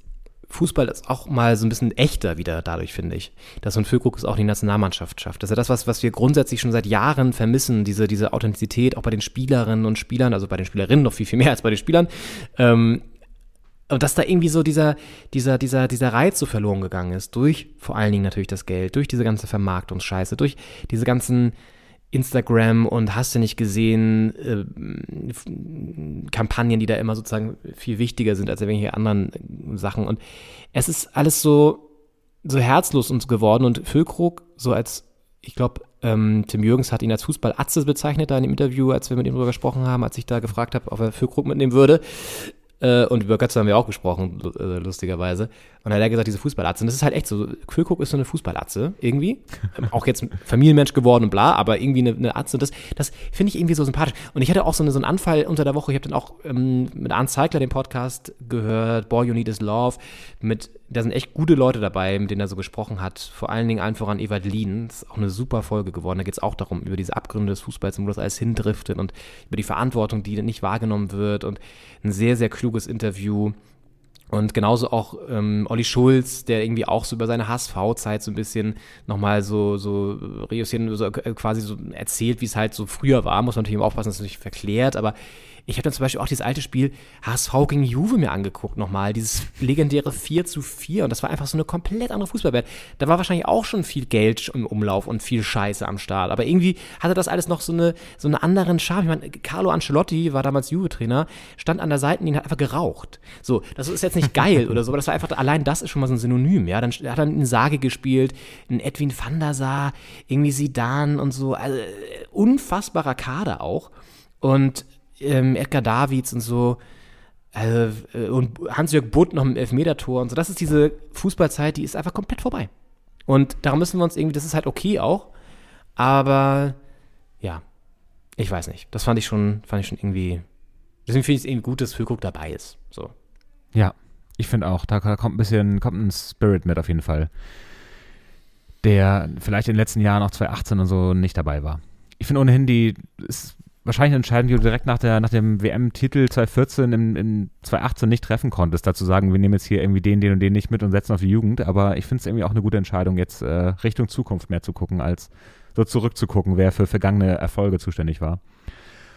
Fußball ist auch mal so ein bisschen echter wieder dadurch, finde ich. Dass so ein Füllkrug es auch die Nationalmannschaft schafft. Das ist ja das, was, was wir grundsätzlich schon seit Jahren vermissen, diese, diese Authentizität, auch bei den Spielerinnen und Spielern, also bei den Spielerinnen noch viel, viel mehr als bei den Spielern. Ähm, und dass da irgendwie so dieser, dieser, dieser, dieser Reiz so verloren gegangen ist, durch vor allen Dingen natürlich das Geld, durch diese ganze Vermarktungsscheiße, durch diese ganzen Instagram und hast du nicht gesehen, äh, Kampagnen, die da immer sozusagen viel wichtiger sind als irgendwelche anderen Sachen. Und es ist alles so, so herzlos uns geworden und Füllkrug, so als, ich glaube, ähm, Tim Jürgens hat ihn als Fußball-Atze bezeichnet, da in dem Interview, als wir mit ihm darüber gesprochen haben, als ich da gefragt habe, ob er Füllkrug mitnehmen würde. Äh, und über Götze haben wir auch gesprochen, äh, lustigerweise. Und hat er gesagt, diese Fußballatze. Und das ist halt echt so. Füllkrug ist so eine Fußballatze, irgendwie. Auch jetzt Familienmensch geworden und bla, aber irgendwie eine, eine Atze. Und das, das finde ich irgendwie so sympathisch. Und ich hatte auch so, eine, so einen Anfall unter der Woche. Ich habe dann auch ähm, mit Arndt Zeigler den Podcast gehört, Boy, You Need Is Love. Mit, da sind echt gute Leute dabei, mit denen er so gesprochen hat. Vor allen Dingen allen voran Ewald Lien. Das ist auch eine super Folge geworden. Da geht es auch darum, über diese Abgründe des Fußballs und wo das alles hindriftet und über die Verantwortung, die nicht wahrgenommen wird. Und ein sehr, sehr kluges Interview. Und genauso auch ähm, Olli Schulz, der irgendwie auch so über seine HSV-Zeit so ein bisschen nochmal so, so reüssieren, so äh, quasi so erzählt, wie es halt so früher war. Muss man natürlich immer aufpassen, dass es nicht verklärt, aber ich habe dann zum Beispiel auch dieses alte Spiel HSV gegen Juve mir angeguckt nochmal, dieses legendäre 4 zu 4 und das war einfach so eine komplett andere Fußballwelt. Da war wahrscheinlich auch schon viel Geld im Umlauf und viel Scheiße am Start, aber irgendwie hatte das alles noch so eine so einen anderen Charme. Ich meine, Carlo Ancelotti war damals Juve-Trainer, stand an der Seitenlinie, hat einfach geraucht. So, das ist jetzt nicht geil oder so, aber das war einfach, allein das ist schon mal so ein Synonym, ja. Dann hat er einen Sage gespielt, einen Edwin van der Sar, irgendwie Sidan und so, also äh, unfassbarer Kader auch. Und ähm, Edgar Davids und so. Also, äh, und Hans-Jörg Butt noch im Elfmetertor und so. Das ist diese Fußballzeit, die ist einfach komplett vorbei. Und darum müssen wir uns irgendwie, das ist halt okay auch. Aber ja, ich weiß nicht. Das fand ich schon, fand ich schon irgendwie. Deswegen finde ich es irgendwie gut, dass Füllkrug dabei ist. So. Ja, ich finde auch, da kommt ein bisschen, kommt ein Spirit mit auf jeden Fall, der vielleicht in den letzten Jahren auch 2018 und so nicht dabei war. Ich finde ohnehin, die ist wahrscheinlich eine Entscheidung, die du direkt nach, der, nach dem WM-Titel 2014 in, in 2018 nicht treffen konntest, dazu sagen, wir nehmen jetzt hier irgendwie den, den und den nicht mit und setzen auf die Jugend, aber ich finde es irgendwie auch eine gute Entscheidung, jetzt äh, Richtung Zukunft mehr zu gucken, als so zurückzugucken, wer für vergangene Erfolge zuständig war.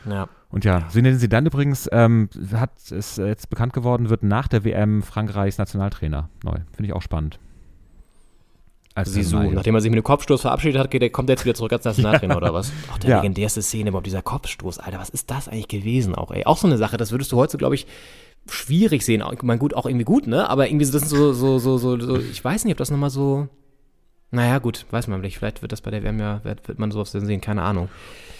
Ja. Und ja, Zinedine Zidane übrigens ähm, hat es jetzt bekannt geworden, wird nach der WM Frankreichs Nationaltrainer neu. Finde ich auch spannend. Als Sisu, nachdem er sich mit dem Kopfstoß verabschiedet hat, geht, der, kommt er jetzt wieder zurück als Nationaltrainer oder was? Auch der Ja. legendärste Szene überhaupt, dieser Kopfstoß, Alter, was ist das eigentlich gewesen auch, ey? Auch so eine Sache, das würdest du heute, glaube ich, schwierig sehen. Ich meine, gut, auch irgendwie gut, ne? Aber irgendwie, so- das sind so, so, so, so, so ich weiß nicht, ob das nochmal so. Naja, gut, weiß man nicht. Vielleicht wird das bei der WM ja, wird, man sowas sehen, keine Ahnung.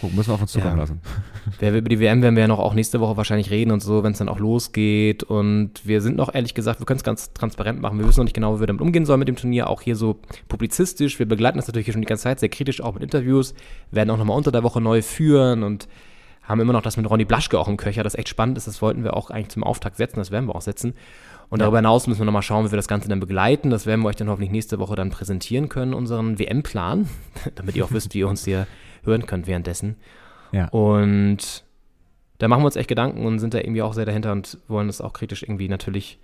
Guck, müssen wir auf uns zukommen Ja. lassen. Wer über die WM werden wir ja noch auch nächste Woche wahrscheinlich reden und so, wenn es dann auch losgeht. Und wir sind noch ehrlich gesagt, wir können es ganz transparent machen. Wir wissen noch nicht genau, wie wir damit umgehen sollen mit dem Turnier. Auch hier so publizistisch. Wir begleiten das natürlich hier schon die ganze Zeit sehr kritisch, auch mit Interviews. Werden auch nochmal unter der Woche neu führen und haben immer noch das mit Ronny Blaschke auch im Köcher, das echt spannend ist. Das wollten wir auch eigentlich zum Auftakt setzen, das werden wir auch setzen. Und darüber hinaus müssen wir nochmal schauen, wie wir das Ganze dann begleiten. Das werden wir euch dann hoffentlich nächste Woche dann präsentieren können, unseren WM-Plan, damit ihr auch wisst, wie ihr uns hier hören könnt währenddessen. Ja. Und da machen wir uns echt Gedanken und sind da irgendwie auch sehr dahinter und wollen das auch kritisch irgendwie natürlich,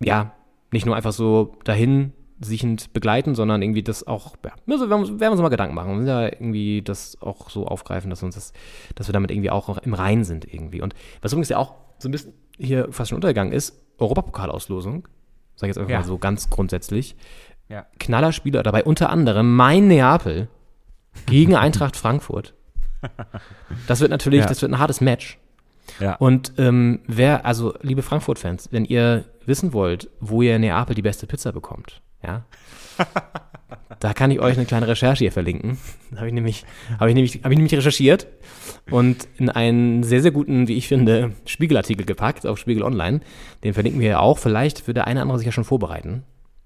ja, nicht nur einfach so dahin siechend begleiten, sondern irgendwie das auch, ja, also werden wir uns mal Gedanken machen. Wir müssen ja irgendwie das auch so aufgreifen, dass uns das, dass wir damit irgendwie auch im Reinen sind irgendwie. Und was übrigens ja auch so ein bisschen hier fast schon untergegangen ist, Europapokalauslosung, sage ich jetzt einfach Ja. mal so ganz grundsätzlich. Ja. Knallerspieler dabei, unter anderem mein Neapel gegen Eintracht Frankfurt. Das wird natürlich, Ja. das wird ein hartes Match. Ja. Und ähm, wer, also liebe Frankfurt-Fans, wenn ihr wissen wollt, wo ihr in Neapel die beste Pizza bekommt, ja, da kann ich euch eine kleine Recherche hier verlinken. Da habe ich nämlich, habe ich nämlich, habe ich nämlich recherchiert und in einen sehr, sehr guten, wie ich finde, Spiegelartikel gepackt auf Spiegel Online. Den verlinken wir ja auch. Vielleicht würde der eine oder andere sich ja schon vorbereiten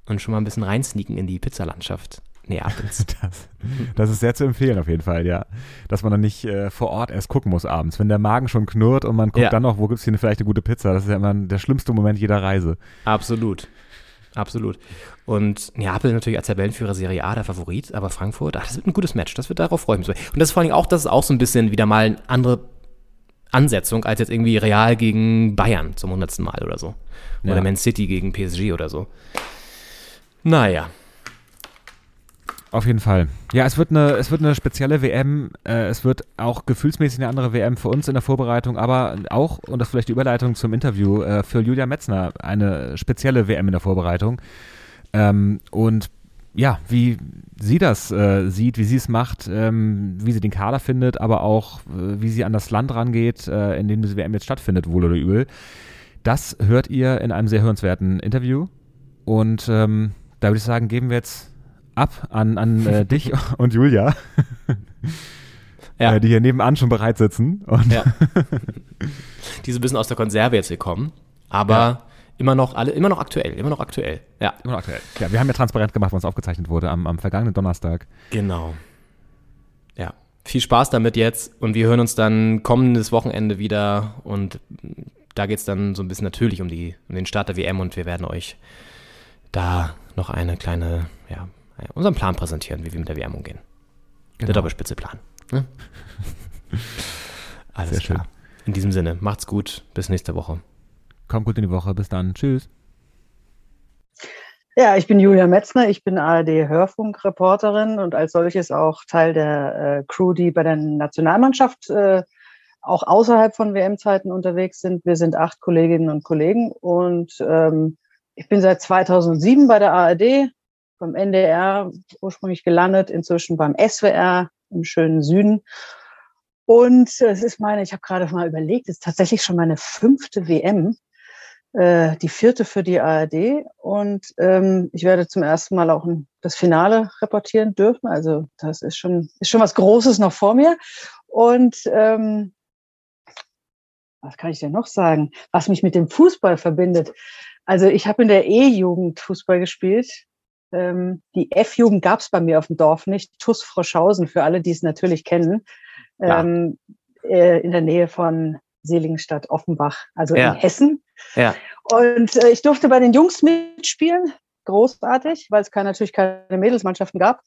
und schon mal ein bisschen reinsneaken in die Pizzalandschaft Neapels. Das, das ist sehr zu empfehlen auf jeden Fall, ja. Dass man dann nicht äh, vor Ort erst gucken muss abends. Wenn der Magen schon knurrt und man guckt Ja. dann noch, wo gibt es hier eine, vielleicht eine gute Pizza. Das ist ja immer der schlimmste Moment jeder Reise. Absolut. Absolut. Und Neapel natürlich als Tabellenführer Serie A der Favorit, aber Frankfurt, ach, das wird ein gutes Match. Das wird darauf freuen. Und das ist vor allem auch, das ist auch so ein bisschen wieder mal eine andere Ansetzung als jetzt irgendwie Real gegen Bayern zum hundertsten Mal oder so. Oder Ja. Man City gegen PSG oder so. Naja. Auf jeden Fall. Ja, es wird eine, es wird eine spezielle WM. Äh, es wird auch gefühlsmäßig eine andere WM für uns in der Vorbereitung, aber auch, und das ist vielleicht die Überleitung zum Interview, äh, für Julia Metzner eine spezielle WM in der Vorbereitung. Ähm, und ja, wie sie das äh, sieht, wie sie es macht, ähm, wie sie den Kader findet, aber auch äh, wie sie an das Land rangeht, äh, in dem diese WM jetzt stattfindet, wohl oder übel. Das hört ihr in einem sehr hörenswerten Interview. Und ähm, da würde ich sagen, geben wir jetzt ab an, an äh, dich und Julia, Ja. äh, die hier nebenan schon bereit sitzen. Und Ja. Die so ein bisschen aus der Konserve jetzt gekommen, aber immer noch alle, immer noch aktuell, immer noch aktuell. Ja. Immer noch aktuell. Ja, wir haben ja transparent gemacht, wann es aufgezeichnet wurde, am, am vergangenen Donnerstag. Genau. Ja. Viel Spaß damit jetzt und wir hören uns dann kommendes Wochenende wieder und da geht es dann so ein bisschen natürlich um, die, um den Start der WM und wir werden euch da noch eine kleine, ja, unseren Plan präsentieren, wie wir mit der WM umgehen. Der Genau. Doppelspitze-Plan. Ne? Alles Sehr schön. klar. In diesem Sinne, macht's gut, bis nächste Woche. Kommt gut in die Woche. Bis dann. Tschüss. Ja, ich bin Julia Metzner, ich bin ARD-Hörfunkreporterin und als solches auch Teil der äh, Crew, die bei der Nationalmannschaft äh, auch außerhalb von WM-Zeiten unterwegs sind. Wir sind acht Kolleginnen und Kollegen und ähm, ich bin seit 2007 bei der ARD, beim NDR ursprünglich gelandet, inzwischen beim SWR im schönen Süden. Und es ist meine, ich habe gerade mal überlegt, es ist tatsächlich schon meine fünfte WM äh, die vierte für die ARD und ähm, ich werde zum ersten Mal auch das Finale reportieren dürfen. Also das ist schon ist schon was Großes noch vor mir. Und ähm, was kann ich denn noch sagen? Was mich mit dem Fußball verbindet? Also ich habe in der E-Jugend Fußball gespielt. Ähm, die F-Jugend gab es bei mir auf dem Dorf nicht. TUS Froschhausen für alle, die es natürlich kennen. Ja. Ähm, äh, in der Nähe von Seligenstadt Offenbach, also Ja. in Hessen. Ja. Und äh, ich durfte bei den Jungs mitspielen, großartig, weil es keine, natürlich keine Mädelsmannschaften gab.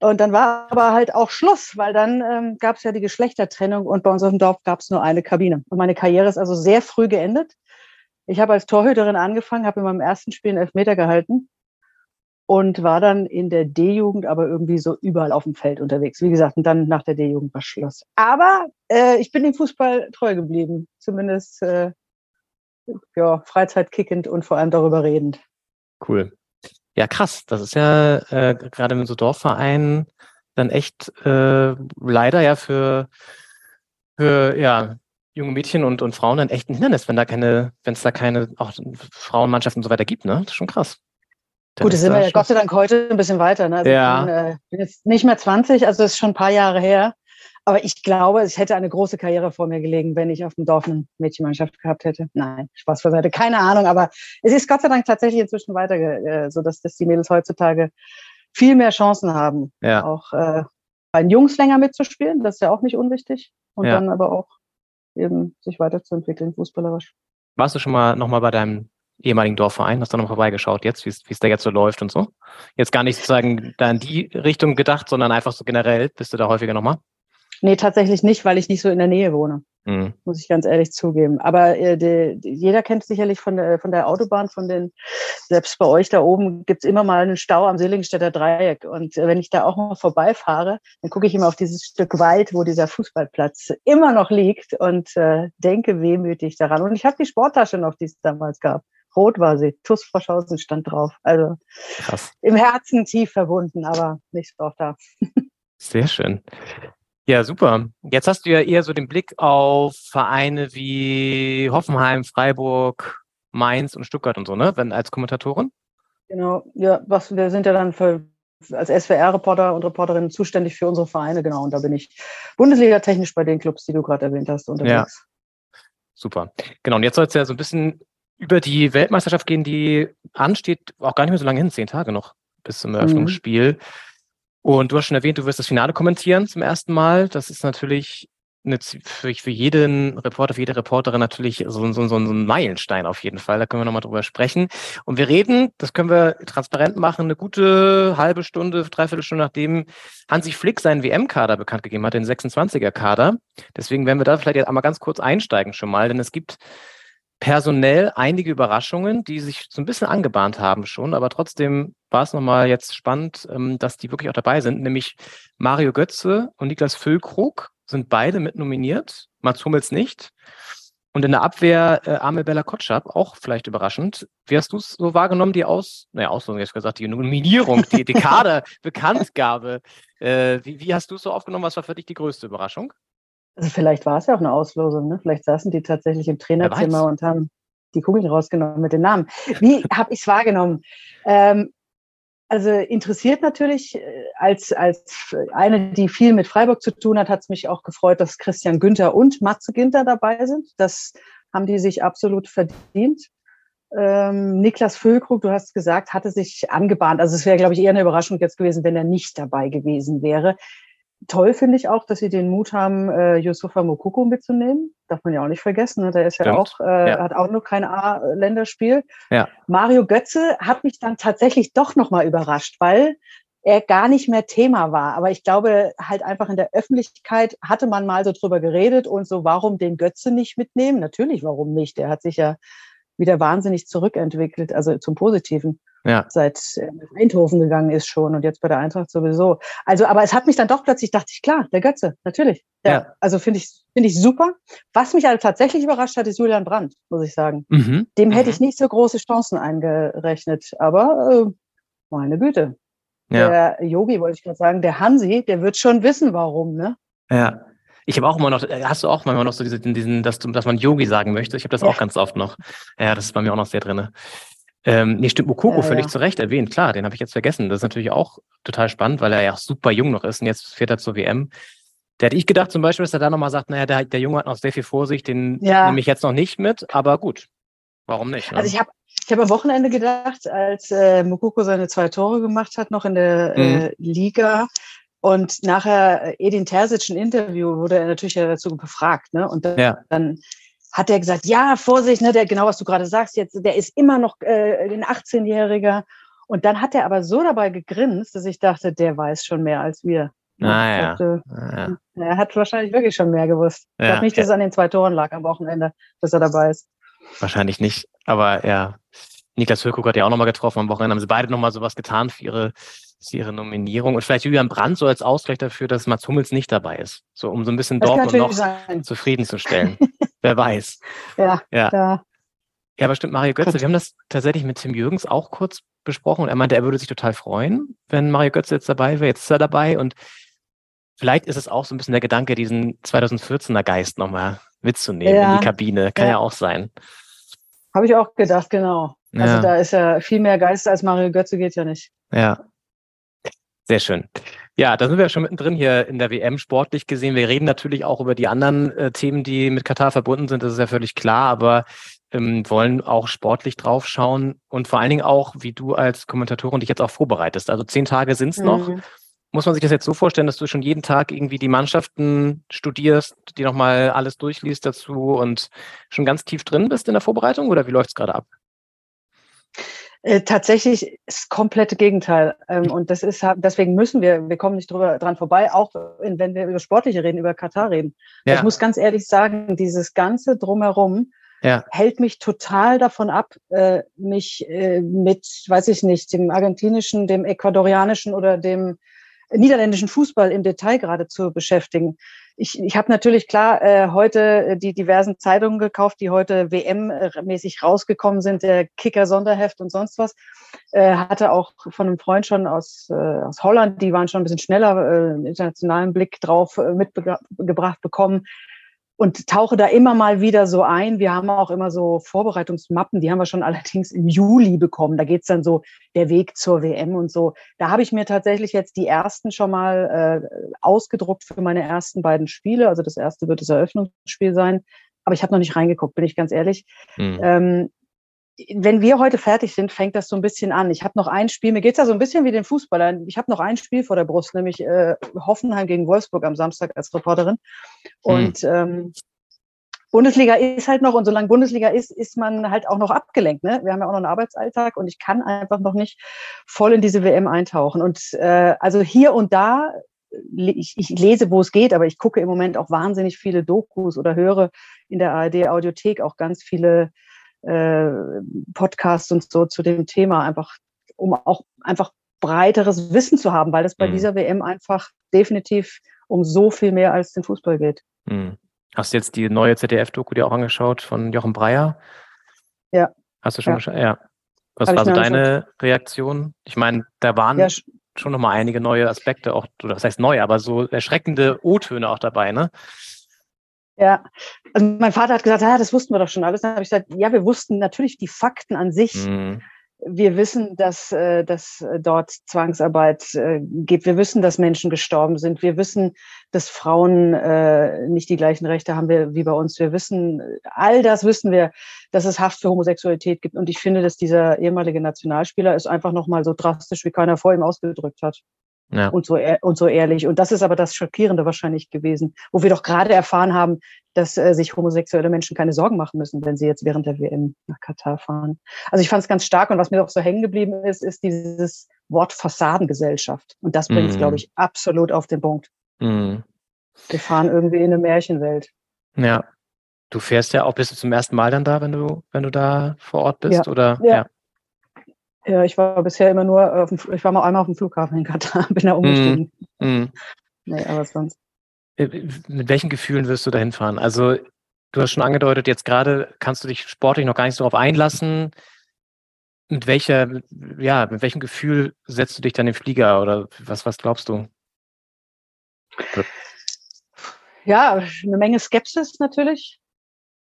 Und dann war aber halt auch Schluss, weil dann ähm, gab es ja die Geschlechtertrennung und bei uns auf dem Dorf gab es nur eine Kabine. Und meine Karriere ist also sehr früh geendet. Ich habe als Torhüterin angefangen, habe in meinem ersten Spiel einen Elfmeter gehalten und war dann in der D-Jugend aber irgendwie so überall auf dem Feld unterwegs. Wie gesagt, und dann nach der D-Jugend war Schluss. Aber äh, ich bin dem Fußball treu geblieben, zumindest äh, ja, Freizeitkickend und vor allem darüber redend. Cool. Ja, krass. Das ist ja äh, gerade mit so Dorfvereinen dann echt äh, leider ja für, für ja, junge Mädchen und, und Frauen dann echt ein Hindernis, wenn da keine, wenn es da keine auch Frauenmannschaften und so weiter gibt, ne? Das ist schon krass. Gut, das sind da wir ja Gott sei Dank heute ein bisschen weiter. Ne? Also Ja. Ich bin, äh, bin jetzt nicht mehr 20, also das ist schon ein paar Jahre her. Aber ich glaube, es hätte eine große Karriere vor mir gelegen, wenn ich auf dem Dorf eine Mädchenmannschaft gehabt hätte. Nein, Spaß beiseite, keine Ahnung. Aber es ist Gott sei Dank tatsächlich inzwischen weiter, äh, so dass, dass die Mädels heutzutage viel mehr Chancen haben, Ja. auch äh, bei den Jungs länger mitzuspielen. Das ist ja auch nicht unwichtig. und Ja. dann aber auch eben sich weiterzuentwickeln, fußballerisch. Warst du schon mal nochmal bei deinem ehemaligen Dorfverein? Hast du noch mal vorbeigeschaut jetzt, wie es wie es da jetzt so läuft und so? Jetzt gar nicht sozusagen da in die Richtung gedacht, sondern einfach so generell. Bist du da häufiger nochmal? Nee, tatsächlich nicht, weil ich nicht so in der Nähe wohne, Mhm. muss ich ganz ehrlich zugeben. Aber äh, die, die, jeder kennt sicherlich von der, von der Autobahn, von den, selbst bei euch da oben gibt's immer mal einen Stau am Seligenstädter Dreieck. Und äh, wenn ich da auch mal vorbeifahre, dann gucke ich immer auf dieses Stück Wald, wo dieser Fußballplatz immer noch liegt und äh, denke wehmütig daran. Und ich habe die Sporttasche noch, die es damals gab. Rot war sie, TUS Froschhausen stand drauf. Also Krass. im Herzen tief verbunden, aber nicht auch da. Sehr schön. Ja, super. Jetzt hast du ja eher so den Blick auf Vereine wie Hoffenheim, Freiburg, Mainz und Stuttgart und so, ne? Wenn als Kommentatorin? Genau, ja, was wir sind ja dann für, als SWR-Reporter und Reporterin zuständig für unsere Vereine, genau. Und da bin ich Bundesliga-technisch bei den Clubs, die du gerade erwähnt hast, unterwegs. Super. Genau. Und jetzt soll es ja so ein bisschen über die Weltmeisterschaft gehen, die ansteht, auch gar nicht mehr so lange hin, zehn Tage noch bis zum Eröffnungsspiel. Und du hast schon erwähnt, du wirst das Finale kommentieren zum ersten Mal. Das ist natürlich eine, für, für jeden Reporter, für jede Reporterin natürlich so, so, so ein Meilenstein auf jeden Fall. Da können wir nochmal drüber sprechen. Und wir reden, das können wir transparent machen, eine gute halbe Stunde, dreiviertel Stunde nachdem Hansi Flick seinen WM-Kader bekannt gegeben hat, den 26er-Kader. Deswegen werden wir da vielleicht jetzt einmal ganz kurz einsteigen schon mal, denn es gibt personell einige Überraschungen, die sich so ein bisschen angebahnt haben schon, aber trotzdem war es nochmal jetzt spannend, ähm, dass die wirklich auch dabei sind, nämlich Mario Götze und Niklas Füllkrug sind beide mit nominiert, Mats Hummels nicht. Und in der Abwehr äh, Amel Bella Kotschap, auch vielleicht überraschend. Wie hast du es so wahrgenommen, die Aus, naja, Auslosung, jetzt gesagt, die Nominierung, die, die Kader-Bekanntgabe? Äh, wie, wie hast du es so aufgenommen? Was war für dich die größte Überraschung? Also vielleicht war es ja auch eine Auslosung, ne? Vielleicht saßen die tatsächlich im Trainerzimmer und haben die Kugeln rausgenommen mit den Namen. Wie habe ich es wahrgenommen? Ähm, also interessiert natürlich, äh, als, als eine, die viel mit Freiburg zu tun hat, hat es mich auch gefreut, dass Christian Günther und Matze Ginter dabei sind. Das haben die sich absolut verdient. Ähm, Niklas Füllkrug, du hast gesagt, hatte sich angebahnt. Also es wäre, glaube ich, eher eine Überraschung jetzt gewesen, wenn er nicht dabei gewesen wäre. Toll finde ich auch, dass sie den Mut haben, äh, Yusufa Mokoko mitzunehmen. Darf man ja auch nicht vergessen. Ne? Der ist ja auch, äh, Ja. hat auch noch kein A-Länderspiel. Ja. Mario Götze hat mich dann tatsächlich doch nochmal überrascht, weil er gar nicht mehr Thema war. Aber ich glaube, halt einfach in der Öffentlichkeit hatte man mal so drüber geredet und so, warum den Götze nicht mitnehmen? Natürlich, warum nicht? Der hat sich ja wieder wahnsinnig zurückentwickelt, also zum Positiven Ja. seit nach Eindhoven gegangen ist schon und jetzt bei der Eintracht sowieso. Also, aber es hat mich dann doch plötzlich, dachte ich, klar, der Götze, natürlich. Der, Ja. Also finde ich, finde ich super. Was mich halt tatsächlich überrascht hat, ist Julian Brandt, muss ich sagen. Mhm. Dem hätte Mhm. ich nicht so große Chancen eingerechnet, aber äh, meine Güte. Ja. Der Yogi, wollte ich gerade sagen, der Hansi, der wird schon wissen, warum, ne? Ja. Ich habe auch immer noch, äh, hast du auch manchmal noch so diese, diesen, dass, du, dass man Yogi sagen möchte? Ich habe das Ja. auch ganz oft noch. Ja, das ist bei mir auch noch sehr drinne. Ähm, nee, stimmt, Mokoko Ja, völlig ja. zu Recht erwähnt. Klar, den habe ich jetzt vergessen. Das ist natürlich auch total spannend, weil er ja auch super jung noch ist und jetzt fährt er zur WM. Der hätte ich gedacht zum Beispiel, dass er da nochmal sagt, naja, der, der Junge hat noch sehr viel Vorsicht, den Ja. nehme ich jetzt noch nicht mit, aber gut. Warum nicht? Ne? Also ich habe ich hab am Wochenende gedacht, als äh, Mukoko seine zwei Tore gemacht hat, noch in der äh, Liga. Und nachher äh, Edin Terzic ein Interview wurde er natürlich ja dazu befragt, ne? Und dann, Ja. dann hat er gesagt, ja, Vorsicht, ne, der genau was du gerade sagst, jetzt, der ist immer noch äh, ein 18-Jähriger. Und dann hat er aber so dabei gegrinst, dass ich dachte, der weiß schon mehr als wir. Ah, Ich ja. dachte, Ah, ja. Er hat wahrscheinlich wirklich schon mehr gewusst. Ich Ja, glaube nicht, dass es an den zwei Toren lag am Wochenende, dass er dabei ist. Wahrscheinlich nicht. Aber ja, Niklas Füllkrug hat ja auch nochmal getroffen am Wochenende. Haben sie beide nochmal sowas getan für ihre, für ihre Nominierung. Und vielleicht Julian Brandt so als Ausgleich dafür, dass Mats Hummels nicht dabei ist. So um so ein bisschen Das Dortmund noch sein. zufriedenzustellen. Wer weiß. Ja, Ja. ja. Ja, aber stimmt, Mario Götze. Wir haben das tatsächlich mit Tim Jürgens auch kurz besprochen und er meinte, er würde sich total freuen, wenn Mario Götze jetzt dabei wäre. Jetzt ist er dabei und vielleicht ist es auch so ein bisschen der Gedanke, diesen 2014er Geist nochmal mitzunehmen in Ja. die Kabine. Kann ja, Ja. auch sein. Habe ich auch gedacht, genau. Also Ja. da ist ja viel mehr Geist als Mario Götze geht ja nicht. Ja. Sehr schön. Ja, da sind wir schon mittendrin hier in der WM sportlich gesehen. Wir reden natürlich auch über die anderen äh, Themen, die mit Katar verbunden sind. Das ist ja völlig klar, aber ähm, wollen auch sportlich draufschauen und vor allen Dingen auch, wie du als Kommentatorin dich jetzt auch vorbereitest. Also zehn Tage sind es noch. Mhm. muss man sich das jetzt so vorstellen, dass du schon jeden Tag irgendwie die Mannschaften studierst, die nochmal alles durchliest dazu und schon ganz tief drin bist in der Vorbereitung oder wie läuft es gerade ab? Äh, tatsächlich das komplette Gegenteil. Ähm, und das ist, deswegen müssen wir, wir kommen nicht drüber, dran vorbei, auch wenn wir über Sportliche reden, über Katar reden. Ja. Ich muss ganz ehrlich sagen, dieses ganze Drumherum ja. hält mich total davon ab, äh, mich äh, mit, weiß ich nicht, dem argentinischen, dem ecuadorianischen oder dem niederländischen Fußball im Detail gerade zu beschäftigen. Ich, ich habe natürlich klar äh, heute äh, die diversen Zeitungen gekauft, die heute WM-mäßig rausgekommen sind, der Kicker-Sonderheft und sonst was. Äh, hatte auch von einem Freund schon aus, äh, aus Holland, die waren schon ein bisschen schneller, äh, internationalen Blick drauf äh, mitgebracht bekommen und tauche da immer mal wieder so ein. Wir haben auch immer so Vorbereitungsmappen, die haben wir schon allerdings im Juli bekommen. Da geht's dann so der Weg zur WM und so. Da habe ich mir tatsächlich jetzt die ersten schon mal äh, ausgedruckt für meine ersten beiden Spiele. Also das erste wird das Eröffnungsspiel sein. Aber ich habe noch nicht reingeguckt, bin ich ganz ehrlich. Mhm. Ähm, wenn wir heute fertig sind, fängt das so ein bisschen an. Ich habe noch ein Spiel, mir geht's ja so ein bisschen wie den Fußballern. Ich habe noch ein Spiel vor der Brust, nämlich äh, Hoffenheim gegen Wolfsburg am Samstag als Reporterin. Und hm. ähm, Bundesliga ist halt noch, und solange Bundesliga ist, ist man halt auch noch abgelenkt. Ne? Wir haben ja auch noch einen Arbeitsalltag und ich kann einfach noch nicht voll in diese WM eintauchen. Und äh, also hier und da, ich, ich lese, wo es geht, aber ich gucke im Moment auch wahnsinnig viele Dokus oder höre in der ARD-Audiothek auch ganz viele äh, Podcasts und so zu dem Thema, einfach um auch einfach breiteres Wissen zu haben, weil es bei mhm. dieser WM einfach definitiv um so viel mehr als den Fußball geht. Mhm. Hast du jetzt die neue ZDF-Doku dir auch angeschaut von Jochen Breyer? Ja. Hast du schon ja. geschaut? Ja. Was Hab war so deine angeschaut. Reaktion? Ich meine, da waren ja, schon nochmal einige neue Aspekte, auch, oder was heißt neu, aber so erschreckende O-Töne auch dabei, ne? Ja, also mein Vater hat gesagt, ja, das wussten wir doch schon alles. Dann habe ich gesagt, ja, wir wussten natürlich die Fakten an sich. Mhm. Wir wissen, dass, äh, dass dort Zwangsarbeit äh, gibt. Wir wissen, dass Menschen gestorben sind. Wir wissen, dass Frauen äh, nicht die gleichen Rechte haben wie bei uns. Wir wissen, all das wissen wir, dass es Haft für Homosexualität gibt. Und ich finde, dass dieser ehemalige Nationalspieler es einfach nochmal so drastisch wie keiner vor ihm ausgedrückt hat. Ja. Und, so, und so ehrlich. Und das ist aber das Schockierende wahrscheinlich gewesen, wo wir doch gerade erfahren haben, dass äh, sich homosexuelle Menschen keine Sorgen machen müssen, wenn sie jetzt während der WM nach Katar fahren. Also ich fand es ganz stark und was mir auch so hängen geblieben ist, ist dieses Wort Fassadengesellschaft. Und das bringt es, mm. glaube ich, absolut auf den Punkt. Mm. Wir fahren irgendwie in eine Märchenwelt. Ja. Du fährst ja auch, bist du zum ersten Mal dann da, wenn du, wenn du da vor Ort bist? Ja. Oder? Ja. ja. Ja, ich war bisher immer nur, auf dem, ich war mal einmal auf dem Flughafen in Katar, bin da umgestiegen. Mm, mm. Nee, aber sonst. Äh, mit welchen Gefühlen wirst du da hinfahren? Also, du hast schon angedeutet, jetzt gerade kannst du dich sportlich noch gar nicht so darauf einlassen. Mit welcher, ja, mit welchem Gefühl setzt du dich dann in den Flieger oder was, was glaubst du? Ja, eine Menge Skepsis natürlich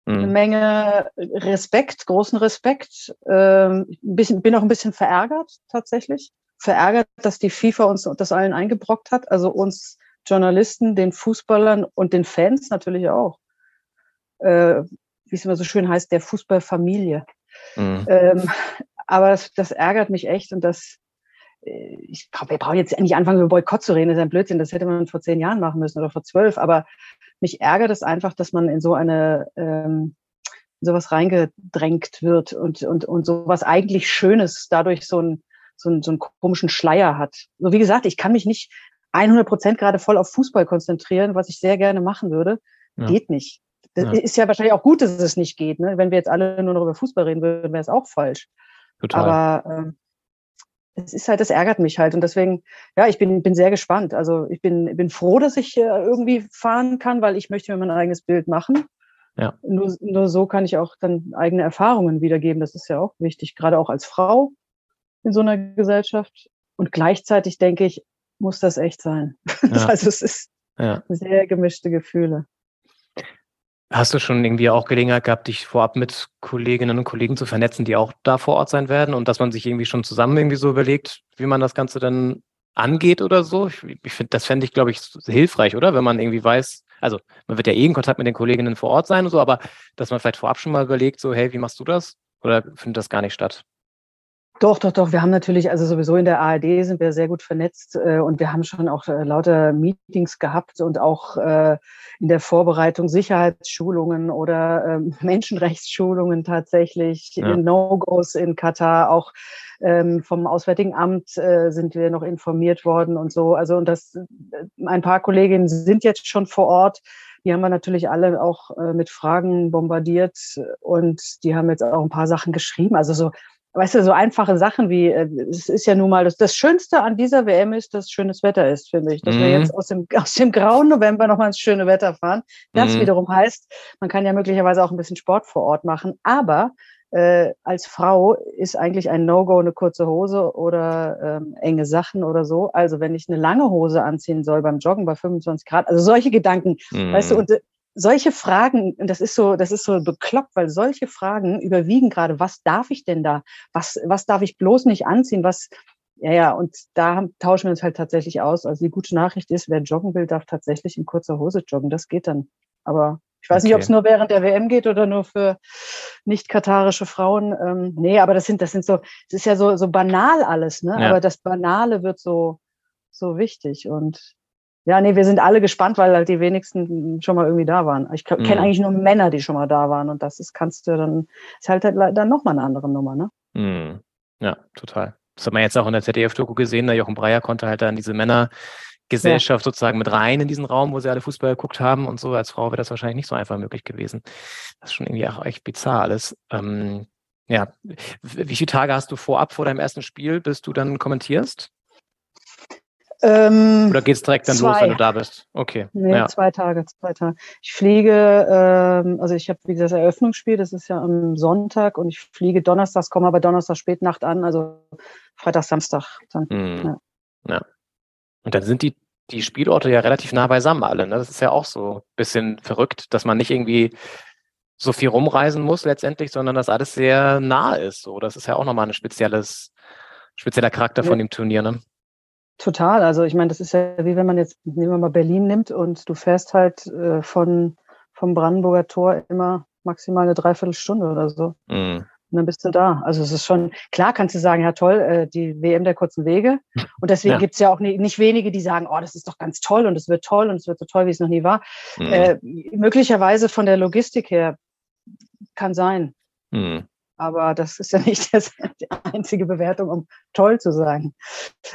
eine mhm. Menge Respekt, großen Respekt. Ähm, ein bisschen, bin auch ein bisschen verärgert tatsächlich. Verärgert, dass die FIFA uns das allen eingebrockt hat, also uns Journalisten, den Fußballern und den Fans natürlich auch. Äh, wie es immer so schön heißt, der Fußballfamilie. Mhm. Ähm, aber das, das ärgert mich echt und das, äh, ich, wir brauchen jetzt nicht anfangen, über Boykott zu reden, das ist ein Blödsinn, das hätte man vor zehn Jahren machen müssen oder vor zwölf, aber mich ärgert es einfach, dass man in so eine ähm, in sowas reingedrängt wird und, und, und sowas eigentlich Schönes dadurch so, ein, so, ein, so einen komischen Schleier hat. So wie gesagt, ich kann mich nicht 100 Prozent gerade voll auf Fußball konzentrieren, was ich sehr gerne machen würde. Ja. Geht nicht. Das ja. ist ja wahrscheinlich auch gut, dass es nicht geht. Ne? Wenn wir jetzt alle nur noch über Fußball reden würden, wäre es auch falsch. Total. Aber ähm, es ist halt, das ärgert mich halt. Und deswegen, ja, ich bin, bin sehr gespannt. Also ich bin, bin froh, dass ich irgendwie fahren kann, weil ich möchte mir mein eigenes Bild machen. Ja. Nur, nur so kann ich auch dann eigene Erfahrungen wiedergeben. Das ist ja auch wichtig, gerade auch als Frau in so einer Gesellschaft. Und gleichzeitig denke ich, muss das echt sein. Ja. also es ist ja. sehr gemischte Gefühle. Hast du schon irgendwie auch Gelegenheit gehabt, dich vorab mit Kolleginnen und Kollegen zu vernetzen, die auch da vor Ort sein werden und dass man sich irgendwie schon zusammen irgendwie so überlegt, wie man das Ganze dann angeht oder so? Ich, ich finde, das fände ich, glaube ich, hilfreich, oder? Wenn man irgendwie weiß, also man wird ja eh in Kontakt mit den Kolleginnen vor Ort sein und so, aber dass man vielleicht vorab schon mal überlegt, so, hey, wie machst du das? Oder findet das gar nicht statt? Doch, doch, doch. Wir haben natürlich, also sowieso in der ARD sind wir sehr gut vernetzt äh, und wir haben schon auch äh, lauter Meetings gehabt und auch äh, in der Vorbereitung Sicherheitsschulungen oder ähm, Menschenrechtsschulungen tatsächlich, Ja. No-Gos in Katar, auch ähm, vom Auswärtigen Amt äh, sind wir noch informiert worden und so. Also und das, äh, ein paar Kolleginnen sind jetzt schon vor Ort. Die haben wir natürlich alle auch äh, mit Fragen bombardiert und die haben jetzt auch ein paar Sachen geschrieben. Also so weißt du, so einfache Sachen wie, äh, es ist ja nun mal, das, das Schönste an dieser WM ist, dass schönes Wetter ist, finde ich. Dass wir Mhm. jetzt aus dem, aus dem grauen November nochmal ins schöne Wetter fahren. Das Mhm. wiederum heißt, man kann ja möglicherweise auch ein bisschen Sport vor Ort machen. Aber äh, als Frau ist eigentlich ein No-Go eine kurze Hose oder ähm, enge Sachen oder so. Also wenn ich eine lange Hose anziehen soll beim Joggen bei 25 Grad, also solche Gedanken, weißt du, Mhm. und äh, solche Fragen, das ist so, das ist so bekloppt, weil solche Fragen überwiegen gerade, was darf ich denn da? Was, was darf ich bloß nicht anziehen? Was, ja, ja, und da tauschen wir uns halt tatsächlich aus. Also die gute Nachricht ist, wer joggen will, darf tatsächlich in kurzer Hose joggen. Das geht dann. Aber ich weiß nicht, ob es Okay. nur während der WM geht oder nur für nicht-katarische Frauen. Ähm, nee, aber das sind, das sind so, es ist ja so, so banal alles, ne? Ja. Aber das Banale wird so, so wichtig. Und ja, nee, wir sind alle gespannt, weil halt die wenigsten schon mal irgendwie da waren. Ich kenne Mhm. eigentlich nur Männer, die schon mal da waren. Und das ist, kannst du dann, ist halt halt dann nochmal eine andere Nummer, ne? Mhm. Ja, total. Das hat man jetzt auch in der ZDF-Doku gesehen. Der Jochen Breyer konnte halt dann diese Männergesellschaft sozusagen mit rein in diesen Raum, wo sie alle Fußball geguckt haben und so. Als Frau wäre das wahrscheinlich nicht so einfach möglich gewesen. Das ist schon irgendwie auch echt bizarr alles. Ähm, ja, wie viele Tage hast du vorab vor deinem ersten Spiel, bis du dann kommentierst? Ähm, Oder geht's direkt dann los, zwei. wenn du da bist? Okay. Nee, ja. zwei Tage, zwei Tage. Ich fliege, ähm, also ich habe, wie gesagt, das Eröffnungsspiel, das ist ja am Sonntag und ich fliege donnerstags, komme aber Donnerstag Spätnacht an, also Freitag, Samstag. Dann. Mhm. Ja. Ja. Und dann sind die, die Spielorte ja relativ nah beisammen alle. Ne? Das ist ja auch so ein bisschen verrückt, dass man nicht irgendwie so viel rumreisen muss letztendlich, sondern dass alles sehr nah ist. So, das ist ja auch nochmal ein spezielles, spezieller Charakter von Ja. dem Turnier. Ne? Total. Also ich meine, das ist ja wie wenn man jetzt, nehmen wir mal Berlin nimmt und du fährst halt äh, von vom Brandenburger Tor immer maximal eine Dreiviertelstunde oder so. Mhm. Und dann bist du da. Also es ist schon, klar kannst du sagen, ja toll, äh, die WM der kurzen Wege. Und deswegen Ja. gibt's ja auch nie, nicht wenige, die sagen, oh, das ist doch ganz toll und es wird toll und es wird so toll, wie es noch nie war. Mhm. Äh, möglicherweise von der Logistik her kann sein. Mhm. Aber das ist ja nicht das, die einzige Bewertung, um toll zu sagen.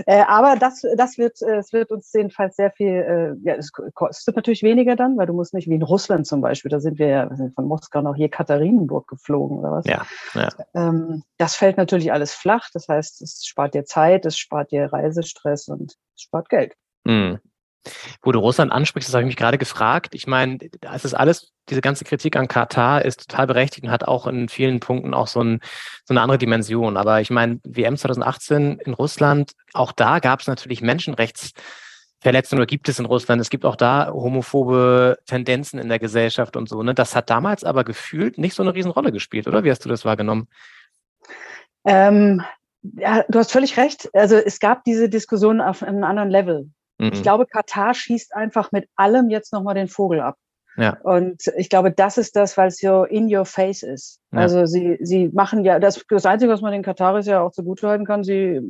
Äh, aber das, das wird, äh, es wird uns jedenfalls sehr viel, äh, ja, es kostet natürlich weniger dann, weil du musst nicht wie in Russland zum Beispiel, da sind wir ja wir sind von Moskau nach hier Katharinenburg geflogen oder was. Ja, ja. Ähm, das fällt natürlich alles flach. Das heißt, es spart dir Zeit, es spart dir Reisestress und es spart Geld. Mhm. Wo du Russland ansprichst, das habe ich mich gerade gefragt. Ich meine, es ist alles, diese ganze Kritik an Katar ist total berechtigt und hat auch in vielen Punkten auch so, ein, so eine andere Dimension. Aber ich meine, WM 2018 in Russland, auch da gab es natürlich Menschenrechtsverletzungen oder gibt es in Russland. Es gibt auch da homophobe Tendenzen in der Gesellschaft und so. Ne? Das hat damals aber gefühlt nicht so eine Riesenrolle gespielt, oder? Wie hast du das wahrgenommen? Ähm, ja, du hast völlig recht. Also es gab diese Diskussion auf einem anderen Level. Mhm. Ich glaube, Katar schießt einfach mit allem jetzt nochmal den Vogel ab. Ja. Und ich glaube, das ist das, weil es so in your face ist. Ja. Also sie, sie machen ja, das, das Einzige, was man den Kataris ja auch zugutehalten kann, sie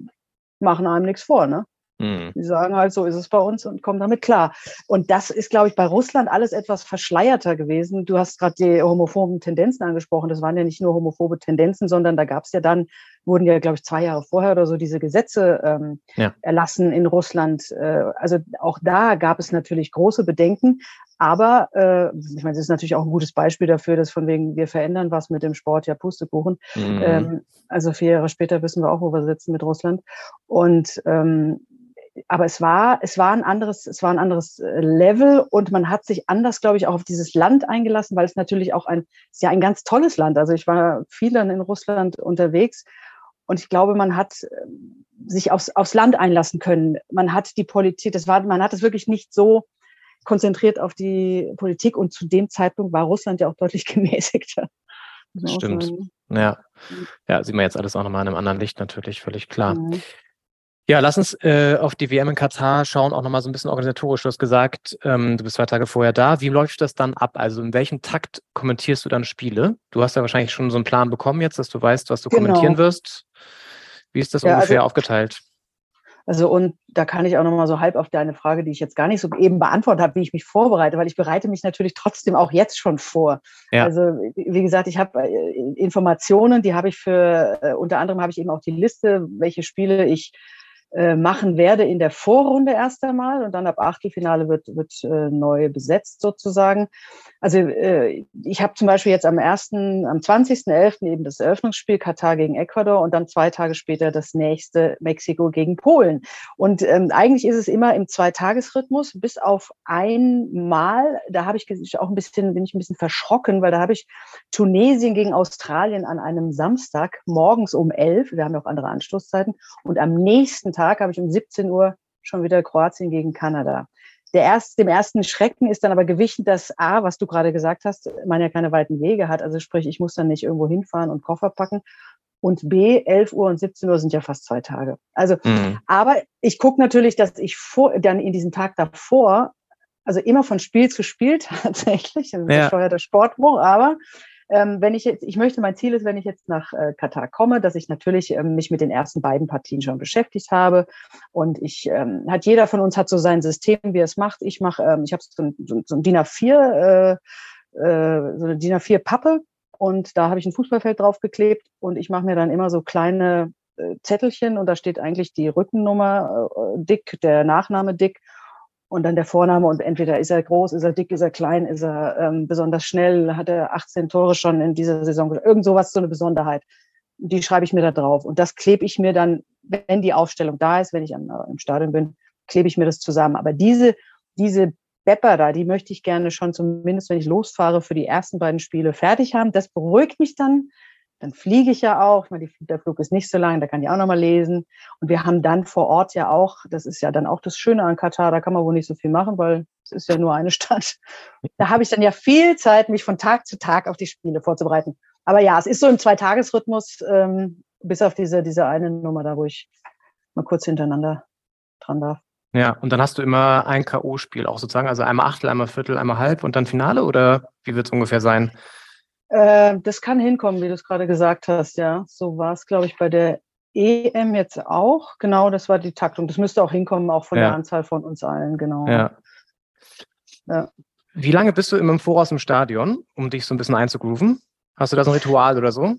machen einem nichts vor, ne? Mhm. Die sagen halt, so ist es bei uns und kommen damit klar. Und das ist, glaube ich, bei Russland alles etwas verschleierter gewesen. Du hast gerade die homophoben Tendenzen angesprochen. Das waren ja nicht nur homophobe Tendenzen, sondern da gab es ja dann, wurden ja, glaube ich, zwei Jahre vorher oder so diese Gesetze ähm, Ja. erlassen in Russland. Äh, also auch da gab es natürlich große Bedenken. Aber äh, ich meine, das ist natürlich auch ein gutes Beispiel dafür, dass von wegen wir verändern was mit dem Sport, ja Pustekuchen. Mhm. Ähm, also vier Jahre später wissen wir auch, wo wir sitzen mit Russland. Und ähm, aber es war, es war ein anderes, es war ein anderes äh, Level und man hat sich anders, glaube ich, auch auf dieses Land eingelassen, weil es natürlich auch ein, es ist ja ein ganz tolles Land. Also ich war viel dann in Russland unterwegs und ich glaube, man hat ähm, sich aufs, aufs Land einlassen können. Man hat die Politik, das war, man hat es wirklich nicht so konzentriert auf die Politik und zu dem Zeitpunkt war Russland ja auch deutlich gemäßigter. Stimmt. Ja. ja, sieht man jetzt alles auch nochmal in einem anderen Licht natürlich, völlig klar. Mhm. Ja, lass uns äh, auf die WM in Katar schauen, auch nochmal so ein bisschen organisatorisch. Du hast gesagt, ähm, du bist zwei Tage vorher da. Wie läuft das dann ab? Also in welchem Takt kommentierst du dann Spiele? Du hast ja wahrscheinlich schon so einen Plan bekommen jetzt, dass du weißt, was du Genau. kommentieren wirst. Wie ist das Ja, ungefähr also- aufgeteilt? Also und da kann ich auch noch mal so halb auf deine Frage, die ich jetzt gar nicht so eben beantwortet habe, wie ich mich vorbereite, weil ich bereite mich natürlich trotzdem auch jetzt schon vor. Ja. Also wie gesagt, ich habe äh, Informationen, die habe ich für äh, unter anderem habe ich eben auch die Liste, welche Spiele ich machen werde in der Vorrunde erst einmal und dann ab Achtelfinale wird, wird äh, neu besetzt sozusagen. Also äh, ich habe zum Beispiel jetzt am 1., am 20.11. eben das Eröffnungsspiel Katar gegen Ecuador und dann zwei Tage später das nächste Mexiko gegen Polen. Und ähm, eigentlich ist es immer im Zweitagesrhythmus, bis auf einmal, da habe ich auch ein bisschen, bin ich ein bisschen verschrocken, weil da habe ich Tunesien gegen Australien an einem Samstag morgens um 11, wir haben ja auch andere Anstoßzeiten, und am nächsten Tag habe ich um 17 Uhr schon wieder Kroatien gegen Kanada. Der erst, dem ersten Schrecken ist dann aber gewichen, dass A, was du gerade gesagt hast, man ja keine weiten Wege hat. Also sprich, ich muss dann nicht irgendwo hinfahren und Koffer packen. Und B, 11 Uhr und 17 Uhr sind ja fast zwei Tage. Also, Mhm. aber ich gucke natürlich, dass ich vor, dann in diesem Tag davor, also immer von Spiel zu Spiel tatsächlich, das ist Ja. ja. steuerter Sportbuch, aber ähm, wenn ich jetzt, ich möchte, mein Ziel ist, wenn ich jetzt nach äh, Katar komme, dass ich natürlich ähm, mich mit den ersten beiden Partien schon beschäftigt habe. Und ich, ähm, hat jeder von uns hat so sein System, wie er es macht. Ich mache, ähm, ich habe so, so, so ein DIN A4, äh, äh, so eine DIN A4 Pappe und da habe ich ein Fußballfeld draufgeklebt und ich mache mir dann immer so kleine äh, Zettelchen und da steht eigentlich die Rückennummer äh, dick, der Nachname dick und dann der Vorname und entweder ist er groß, ist er dick, ist er klein, ist er ähm, besonders schnell, hat er 18 Tore schon in dieser Saison, irgend sowas, so eine Besonderheit. Die schreibe ich mir da drauf und das klebe ich mir dann, wenn die Aufstellung da ist, wenn ich am, im Stadion bin, klebe ich mir das zusammen. Aber diese, diese Bepper da, die möchte ich gerne schon zumindest, wenn ich losfahre, für die ersten beiden Spiele fertig haben. Das beruhigt mich dann. Dann fliege ich ja auch. Ich meine, der Flug ist nicht so lang, da kann ich auch nochmal lesen. Und wir haben dann vor Ort ja auch, das ist ja dann auch das Schöne an Katar, da kann man wohl nicht so viel machen, weil es ist ja nur eine Stadt. Da habe ich dann ja viel Zeit, mich von Tag zu Tag auf die Spiele vorzubereiten. Aber ja, es ist so im Zweitagesrhythmus, ähm, bis auf diese, diese eine Nummer da, wo ich mal kurz hintereinander dran darf. Ja, und dann hast du immer ein K.O.-Spiel auch sozusagen, also einmal Achtel, einmal Viertel, einmal Halb und dann Finale oder wie wird es ungefähr sein? Äh, das kann hinkommen, wie du es gerade gesagt hast, ja. So war es, glaube ich, bei der EM jetzt auch. Genau, das war die Taktung. Das müsste auch hinkommen, auch von Ja. der Anzahl von uns allen, genau. Ja. Ja. Wie lange bist du immer im Voraus im Stadion, um dich so ein bisschen einzugrooven? Hast du da so ein Ritual oder so?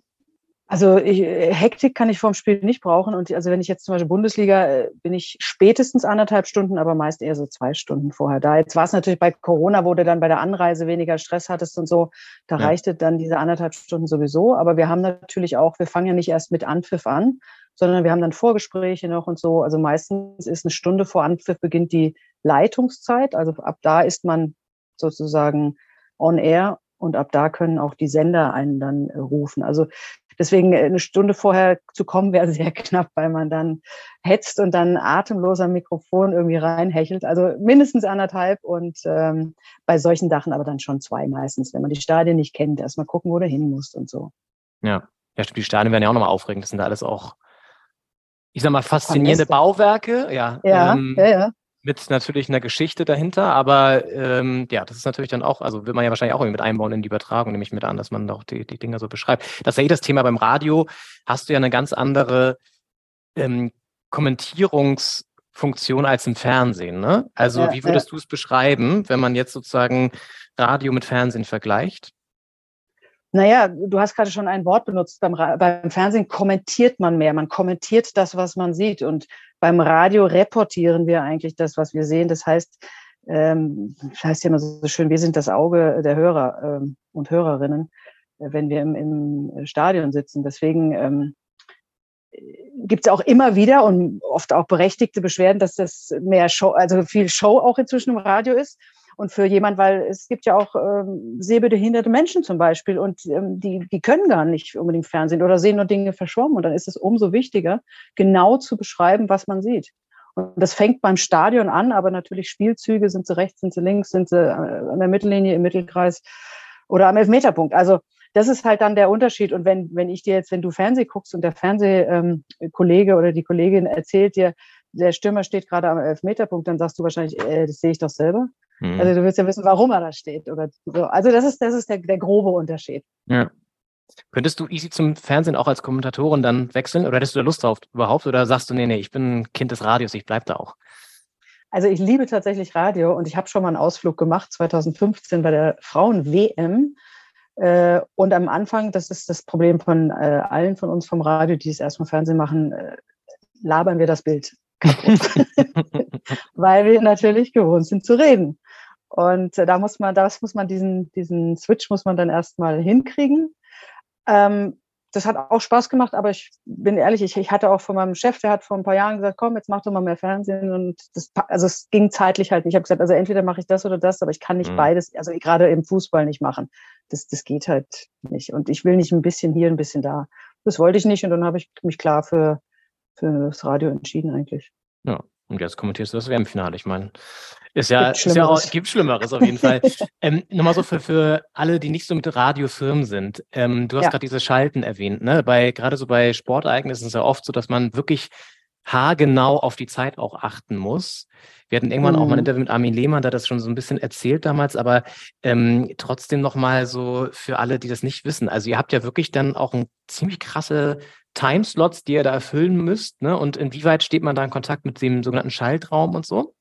Also ich, äh, Hektik kann ich vorm Spiel nicht brauchen. Und also wenn ich jetzt zum Beispiel Bundesliga, äh, bin ich spätestens anderthalb Stunden, aber meist eher so zwei Stunden vorher da. Jetzt war es natürlich bei Corona, wo du dann bei der Anreise weniger Stress hattest und so, da Ja. reichte dann diese anderthalb Stunden sowieso. Aber wir haben natürlich auch, wir fangen ja nicht erst mit Anpfiff an, sondern wir haben dann Vorgespräche noch und so. Also meistens ist eine Stunde vor Anpfiff beginnt die Leitungszeit. Also ab da ist man sozusagen on air und ab da können auch die Sender einen dann äh, rufen. Also deswegen äh, eine Stunde vorher zu kommen wäre sehr knapp, weil man dann hetzt und dann atemlos am Mikrofon irgendwie reinhechelt. Also mindestens anderthalb und ähm, bei solchen Sachen aber dann schon zwei meistens, wenn man die Stadien nicht kennt, erstmal gucken, wo du hin musst und so. Ja. Ja, stimmt, die Stadien werden ja auch nochmal aufregend. Das sind da alles auch, ich sag mal, faszinierende. Bauwerke. Ja, Ja, ähm, ja, ja. Mit natürlich einer Geschichte dahinter, aber ähm, ja, das ist natürlich dann auch, also will man ja wahrscheinlich auch irgendwie mit einbauen in die Übertragung, nehme ich mit an, dass man auch die, die Dinger so beschreibt. Das ist ja eh das Thema beim Radio, hast du ja eine ganz andere ähm, Kommentierungsfunktion als im Fernsehen, ne? Also Ja, wie würdest du es beschreiben, wenn man jetzt sozusagen Radio mit Fernsehen vergleicht? Naja, du hast gerade schon ein Wort benutzt. Beim, beim Fernsehen kommentiert man mehr. Man kommentiert das, was man sieht. Und beim Radio reportieren wir eigentlich das, was wir sehen. Das heißt, ähm, das heißt ja immer so schön, wir sind das Auge der Hörer ähm, und Hörerinnen, äh, wenn wir im, im Stadion sitzen. Deswegen ähm, gibt es auch immer wieder und oft auch berechtigte Beschwerden, dass das mehr Show, also viel Show auch inzwischen im Radio ist. Und für jemand, weil es gibt ja auch ähm, sehbehinderte Menschen zum Beispiel und ähm, die, die können gar nicht unbedingt Fernsehen oder sehen nur Dinge verschwommen. Und dann ist es umso wichtiger, genau zu beschreiben, was man sieht. Und das fängt beim Stadion an, aber natürlich Spielzüge, sind sie rechts, sind sie links, sind sie äh, an der Mittellinie, im Mittelkreis oder am Elfmeterpunkt. Also das ist halt dann der Unterschied. Und wenn, wenn ich dir jetzt, wenn du Fernseh guckst und der Fernsehkollege oder die Kollegin erzählt dir, der Stürmer steht gerade am Elfmeterpunkt, dann sagst du wahrscheinlich, äh, das sehe ich doch selber. Hm. Also du willst ja wissen, warum er da steht. Oder so. Also das ist, das ist der, der grobe Unterschied. Ja. Könntest du easy zum Fernsehen auch als Kommentatorin dann wechseln oder hättest du da Lust drauf überhaupt oder sagst du, nee, nee, ich bin ein Kind des Radios, ich bleib da auch? Also ich liebe tatsächlich Radio und ich habe schon mal einen Ausflug gemacht 2015 bei der Frauen-WM. Äh, und am Anfang, das ist das Problem von äh, allen von uns vom Radio, die es erstmal Fernsehen machen, äh, labern wir das Bild Weil wir natürlich gewohnt sind zu reden. Und da muss man, das muss man diesen, diesen Switch muss man dann erstmal hinkriegen. Ähm, das hat auch Spaß gemacht, aber ich bin ehrlich, ich, ich hatte auch von meinem Chef, der hat vor ein paar Jahren gesagt, komm, jetzt mach doch mal mehr Fernsehen und das, also es ging zeitlich halt. Ich habe gesagt, also entweder mache ich das oder das, aber ich kann nicht mhm. beides, also gerade im Fußball nicht machen. Das, das geht halt nicht. Und ich will nicht ein bisschen hier, ein bisschen da. Das wollte ich nicht und dann habe ich mich klar für, für das Radio entschieden eigentlich. Ja, und jetzt kommentierst du das WM-Finale. Ich meine, ist ja, gibt ist ja auch, gibt Schlimmeres auf jeden Fall. ähm, Nochmal so für, für alle, die nicht so mit Radiofirmen sind. Ähm, du hast ja. gerade diese Schalten erwähnt, ne? Bei, gerade so bei Sportereignissen ist es ja oft so, dass man wirklich haargenau auf die Zeit auch achten muss. Wir hatten irgendwann mhm. auch mal ein mhm. Interview mit Armin Lehmann, der das schon so ein bisschen erzählt damals, aber ähm, trotzdem nochmal so für alle, die das nicht wissen. Also ihr habt ja wirklich dann auch ein ziemlich krasse Timeslots, die ihr da erfüllen müsst, ne? Und inwieweit steht man da in Kontakt mit dem sogenannten Schaltraum und so?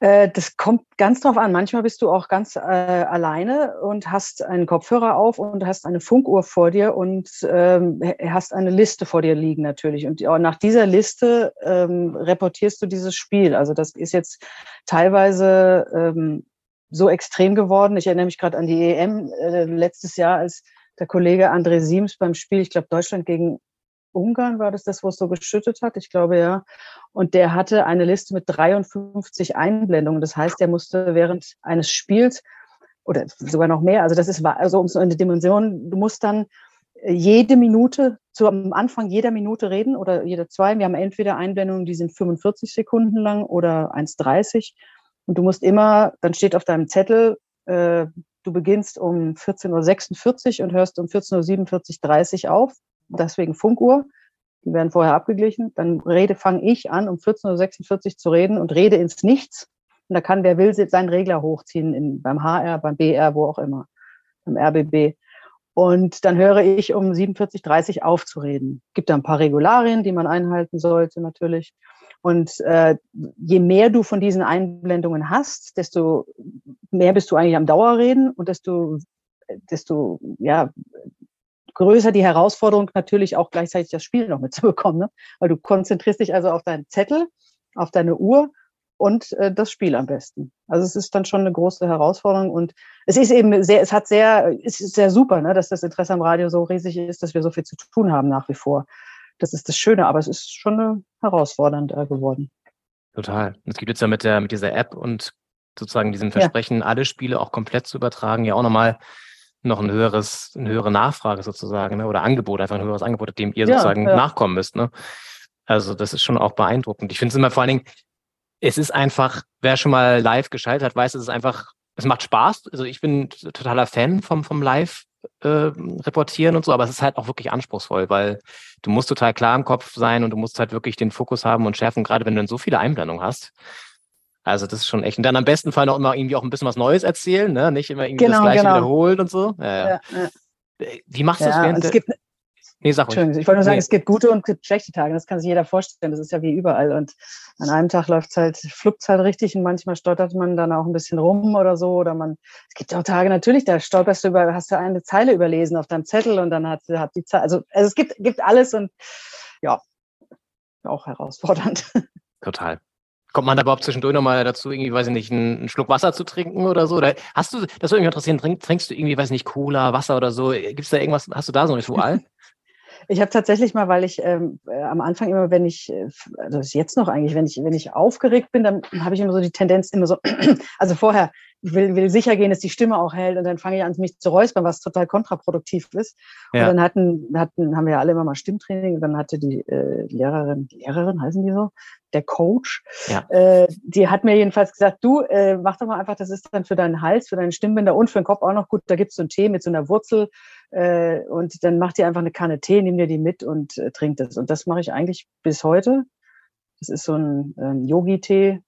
Äh, das kommt ganz drauf an. Manchmal bist du auch ganz äh, alleine und hast einen Kopfhörer auf und hast eine Funkuhr vor dir und ähm, hast eine Liste vor dir liegen natürlich. Und nach dieser Liste ähm, reportierst du dieses Spiel. Also das ist jetzt teilweise ähm, so extrem geworden. Ich erinnere mich gerade an die EM äh, letztes Jahr, als der Kollege André Siems beim Spiel, ich glaube Deutschland gegen Ungarn war das das, wo es so geschüttet hat? Ich glaube ja. Und der hatte eine Liste mit 53 Einblendungen. Das heißt, er musste während eines Spiels oder sogar noch mehr, also das ist also um so eine Dimension, du musst dann äh, jede Minute, zu am Anfang jeder Minute reden oder jede zwei. Wir haben entweder Einblendungen, die sind 45 Sekunden lang oder 1,30. Und du musst immer, dann steht auf deinem Zettel, äh, du beginnst um 14.46 Uhr und hörst um 14.47 Uhr auf deswegen Funkuhr. Die werden vorher abgeglichen. Dann rede, fange ich an, um 14.46 Uhr zu reden und rede ins Nichts. Und da kann, wer will, seinen Regler hochziehen, in, beim HR, beim BR, wo auch immer, beim RBB. Und dann höre ich um 47.30 Uhr aufzureden. Gibt da ein paar Regularien, die man einhalten sollte, natürlich. Und äh, je mehr du von diesen Einblendungen hast, desto mehr bist du eigentlich am Dauerreden und desto, desto ja, größer die Herausforderung natürlich auch gleichzeitig das Spiel noch mitzubekommen, ne? weil du konzentrierst dich also auf deinen Zettel, auf deine Uhr und äh, das Spiel am besten. Also es ist dann schon eine große Herausforderung und es ist eben sehr, es hat sehr, es ist sehr super, ne, dass das Interesse am Radio so riesig ist, dass wir so viel zu tun haben nach wie vor. Das ist das Schöne, aber es ist schon herausfordernd geworden. Total. Es gibt jetzt ja mit der, mit dieser App und sozusagen diesem Versprechen, ja. alle Spiele auch komplett zu übertragen, ja auch nochmal noch ein höheres, eine höhere Nachfrage sozusagen, ne? oder Angebot, einfach ein höheres Angebot, dem ihr ja, sozusagen ja. nachkommen müsst. Ne? Also das ist schon auch beeindruckend. Ich finde es immer vor allen Dingen, es ist einfach, wer schon mal live geschaltet hat, weiß, es ist einfach, es macht Spaß. Also ich bin totaler Fan vom, vom Live äh, reportieren und so, aber es ist halt auch wirklich anspruchsvoll, weil du musst total klar im Kopf sein und du musst halt wirklich den Fokus haben und schärfen, gerade wenn du dann so viele Einblendungen hast. Also das ist schon echt. Und dann am besten Fall noch immer irgendwie auch ein bisschen was Neues erzählen, ne? Nicht immer irgendwie genau, das Gleiche genau. wiederholen und so. Ja, ja. Ja, Wie machst du das während es gibt, Nee, sag ruhig. Ich wollte nur sagen, nee. es gibt gute und gibt schlechte Tage. Das kann sich jeder vorstellen. Das ist ja wie überall. Und an einem Tag läuft halt, fluppt halt richtig und manchmal stottert man dann auch ein bisschen rum oder so. Oder man, es gibt auch Tage natürlich, da stolperst du über, hast du eine Zeile überlesen auf deinem Zettel und dann hat, hat die Zeit, also, also es gibt, gibt alles und ja, auch herausfordernd. Total. Kommt man da überhaupt zwischendurch nochmal dazu, irgendwie, weiß ich nicht, einen, Schluck Wasser zu trinken oder so? Oder hast du, das würde mich interessieren, trink, trinkst du irgendwie, weiß ich nicht, Cola, Wasser oder so? Gibt es da irgendwas, hast du da so ein Ritual? Ich habe tatsächlich mal, weil ich ähm, äh, am Anfang immer, wenn ich, äh, also jetzt noch eigentlich, wenn ich, wenn ich aufgeregt bin, dann habe ich immer so die Tendenz, immer so, also vorher ich will, will sicher gehen, dass die Stimme auch hält und dann fange ich an, mich zu räuspern, was total kontraproduktiv ist. Ja. Und dann hatten, hatten, haben wir ja alle immer mal Stimmtraining und dann hatte die äh, Lehrerin, Lehrerin heißen die so, der Coach, ja. äh, die hat mir jedenfalls gesagt, du, äh, mach doch mal einfach, das ist dann für deinen Hals, für deinen Stimmbänder und für den Kopf auch noch gut, da gibt's so einen Tee mit so einer Wurzel äh, und dann mach dir einfach eine Kanne Tee, nimm dir die mit und äh, trink das. Und das mache ich eigentlich bis heute. Das ist so ein ähm, Yogi-Tee,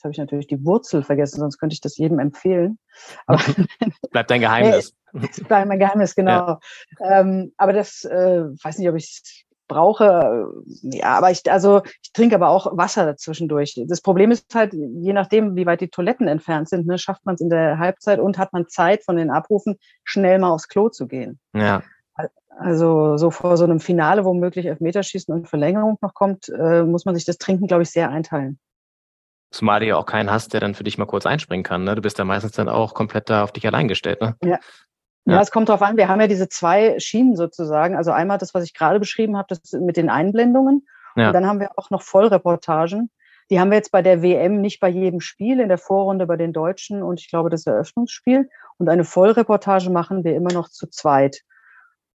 Jetzt habe ich natürlich die Wurzel vergessen, sonst könnte ich das jedem empfehlen. Aber Bleibt dein Geheimnis. bleibt mein Geheimnis, genau. Ähm, aber das, äh, weiß nicht, ob ich brauche. Ja, aber ich, also ich trinke aber auch Wasser dazwischendurch. Das Problem ist halt, je nachdem, wie weit die Toiletten entfernt sind, ne, schafft man es in der Halbzeit und hat man Zeit von den Abrufen, schnell mal aufs Klo zu gehen. Ja. Also so vor so einem Finale, womöglich Elfmeterschießen und Verlängerung noch kommt, äh, muss man sich das Trinken, glaube ich, sehr einteilen. Zumal du ja auch keinen hast, der dann für dich mal kurz einspringen kann. Ne? Du bist ja meistens dann auch komplett da auf dich allein gestellt. Ne? Ja. Ja. ja, es kommt darauf an. Wir haben ja diese zwei Schienen sozusagen. Also einmal das, was ich gerade beschrieben habe, das mit den Einblendungen. Ja. Und dann haben wir auch noch Vollreportagen. Die haben wir jetzt bei der WM nicht bei jedem Spiel, in der Vorrunde bei den Deutschen und ich glaube das Eröffnungsspiel. Und eine Vollreportage machen wir immer noch zu zweit.